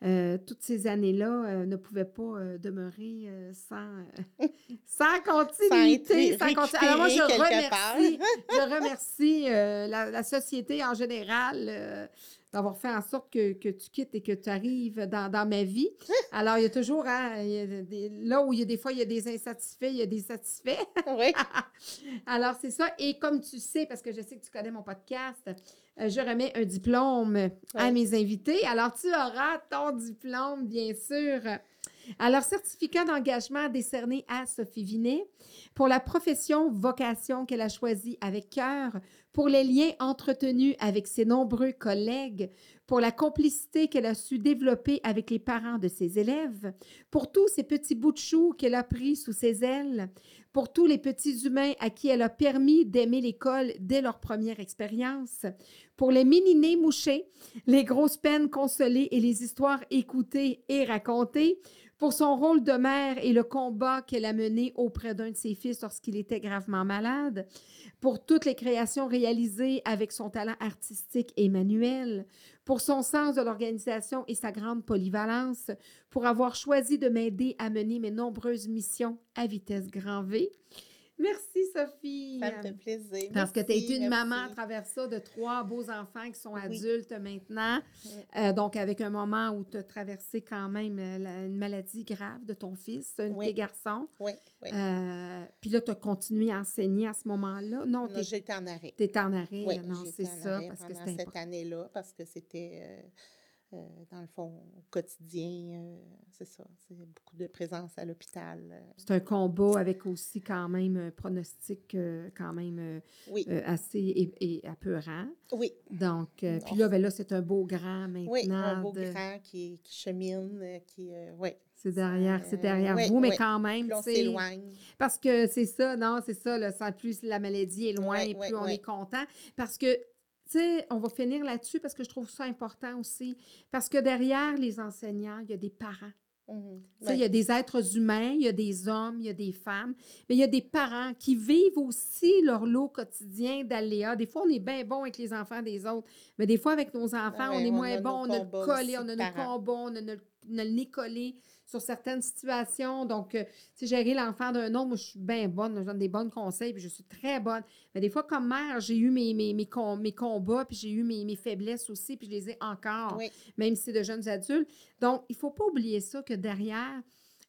euh, toutes ces années-là euh, ne pouvaient pas euh, demeurer sans, [laughs] sans continuité. sans Alors moi, je remercie, [laughs] je remercie la, la société en général d'avoir fait en sorte que, que tu quittes et que tu arrives dans, dans ma vie. Alors, il y a toujours, hein, il y a des- là où il y a des fois, il y a des insatisfaits, il y a des satisfaits. Oui. [laughs] Alors, c'est ça. Et comme tu sais, parce que je sais que tu connais mon podcast, je remets un diplôme à mes invités. Alors, tu auras ton diplôme, bien sûr. Alors, certificat d'engagement décerné à Sophie Vinet pour la profession vocation qu'elle a choisie avec cœur, pour les liens entretenus avec ses nombreux collègues, pour la complicité qu'elle a su développer avec les parents de ses élèves, pour tous ces petits bouts de chou qu'elle a pris sous ses ailes, pour tous les petits humains à qui elle a permis d'aimer l'école dès leur première expérience, pour les mini-nés mouchés, les grosses peines consolées et les histoires écoutées et racontées, pour son rôle de mère et le combat qu'elle a mené auprès d'un de ses fils lorsqu'il était gravement malade, pour toutes les créations réalisées avec son talent artistique et manuel, pour son sens de l'organisation et sa grande polyvalence, pour avoir choisi de m'aider à mener mes nombreuses missions à vitesse grand V. Merci, Sophie. Ça me fait plaisir. Parce que tu as été une merci. maman à travers ça de trois beaux enfants qui sont Oui. adultes maintenant. Euh, donc, avec un moment où tu as traversé quand même euh, la- une maladie grave de ton fils, un de Oui. tes garçons. Oui, oui. Euh, Puis là, tu as continué à enseigner à ce moment-là? Non, Non, J'étais en arrêt. tu étais en arrêt. Oui, non, c'est en ça, arrêt parce que pendant cette année-là, parce que c'était, euh, dans le fond, au quotidien, euh, c'est ça, c'est beaucoup de présence à l'hôpital. euh. C'est un combat avec aussi quand même un pronostic euh, quand même euh, Oui, euh, assez é- é- apeurant. oui, Donc, euh, puis là, ben là, c'est un beau grand maintenant. oui, un beau de- grand qui, qui chemine, euh, qui, euh, oui. C'est derrière, c'est Euh, derrière oui, vous, mais oui. quand même, Puis on s'éloigne. Parce que c'est ça, non, c'est ça, là, ça, plus la maladie est loin, Ouais, plus on est content. Parce que, tu sais, on va finir là-dessus parce que je trouve ça important aussi. Parce que derrière les enseignants, il y a des parents. Sais, Il y a des êtres humains, il y a des hommes, il y a des femmes, mais il y a des parents qui vivent aussi leur lot quotidien d'aléas. Des fois, on est bien bon avec les enfants des autres, mais des fois, avec nos enfants, on est on moins bon, on a le collé, on a nos combats, on a, notre- on a le nez collé sur certaines situations. Donc, euh, si gérer l'enfant d'un autre, moi, je suis bien bonne, je donne des bons conseils, puis je suis très bonne. Mais des fois, comme mère, j'ai eu mes, mes, mes, combats, puis j'ai eu mes, mes, faiblesses aussi, puis je les ai encore, même si c'est de jeunes adultes. Donc, il ne faut pas oublier ça, que derrière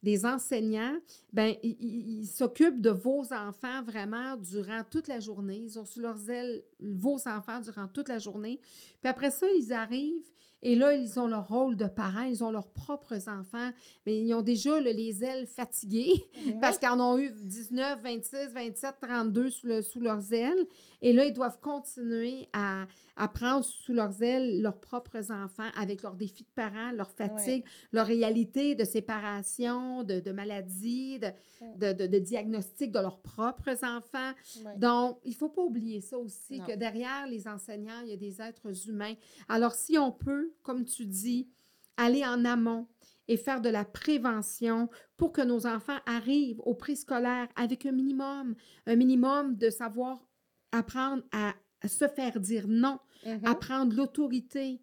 les enseignants, ben, ils s'occupent de vos enfants vraiment durant toute la journée. Ils ont sous leurs ailes vos enfants durant toute la journée. Puis après ça, ils arrivent et là, ils ont leur rôle de parents, ils ont leurs propres enfants, mais ils ont déjà les ailes fatiguées [laughs] parce qu'ils en ont eu 19, 26, 27, 32 sous, sous leurs ailes. Et là, ils doivent continuer à, à prendre sous leurs ailes leurs propres enfants avec leurs défis de parents, leur fatigue, leur réalité de séparation, de, de maladie, de, de, de, diagnostic de leurs propres enfants. Donc, il ne faut pas oublier ça aussi, que derrière les enseignants, il y a des êtres humains. Alors, si on peut, comme tu dis, aller en amont, et faire de la prévention pour que nos enfants arrivent au préscolaire avec un minimum, un minimum de savoir apprendre à se faire dire non, mm-hmm. apprendre l'autorité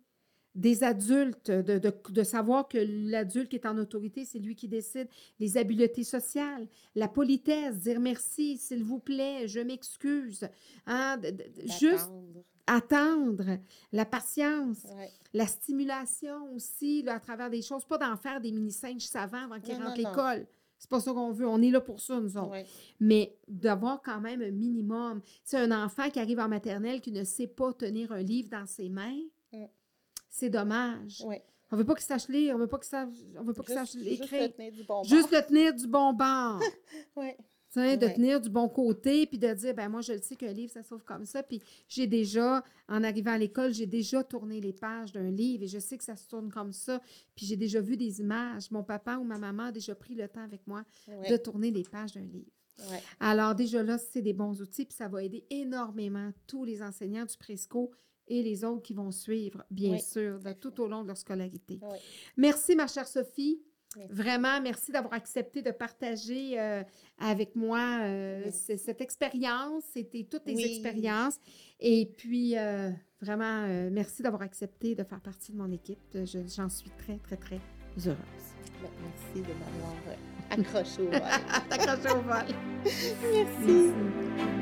des adultes, de, de, savoir que l'adulte qui est en autorité, c'est lui qui décide, les habiletés sociales, la politesse, dire merci, s'il vous plaît, je m'excuse, hein, juste attendre, la patience, la stimulation aussi, à travers des choses, pas d'en faire des mini-singes savants avant qu'ils rentrent l'école. C'est pas ça qu'on veut. On est là pour ça, nous autres. Mais d'avoir quand même un minimum. C'est un enfant qui arrive en maternelle qui ne sait pas tenir un livre dans ses mains. C'est dommage. On veut pas qu'il sache lire, on veut pas qu'il sache, on veut pas qu'il sache écrire. Juste le tenir du bon bord. [laughs] Juste le tenir du bon bord. oui. De tenir du bon côté, puis de dire, ben moi, je le sais qu'un livre, ça s'ouvre comme ça. Puis j'ai déjà, en arrivant à l'école, j'ai déjà tourné les pages d'un livre et je sais que ça se tourne comme ça. Puis j'ai déjà vu des images. Mon papa ou ma maman a déjà pris le temps avec moi de tourner les pages d'un livre. Alors déjà là, c'est des bons outils, puis ça va aider énormément tous les enseignants du Presco et les autres qui vont suivre, bien sûr, tout au long de leur scolarité. Merci, ma chère Sophie. Vraiment, merci d'avoir accepté de partager euh, avec moi euh, cette expérience. C'était toutes les expériences. Et puis, euh, vraiment, merci d'avoir accepté de faire partie de mon équipe. J'en suis très, très, très heureuse. Merci de m'avoir accroché au vol. [laughs] accroché au vol. merci.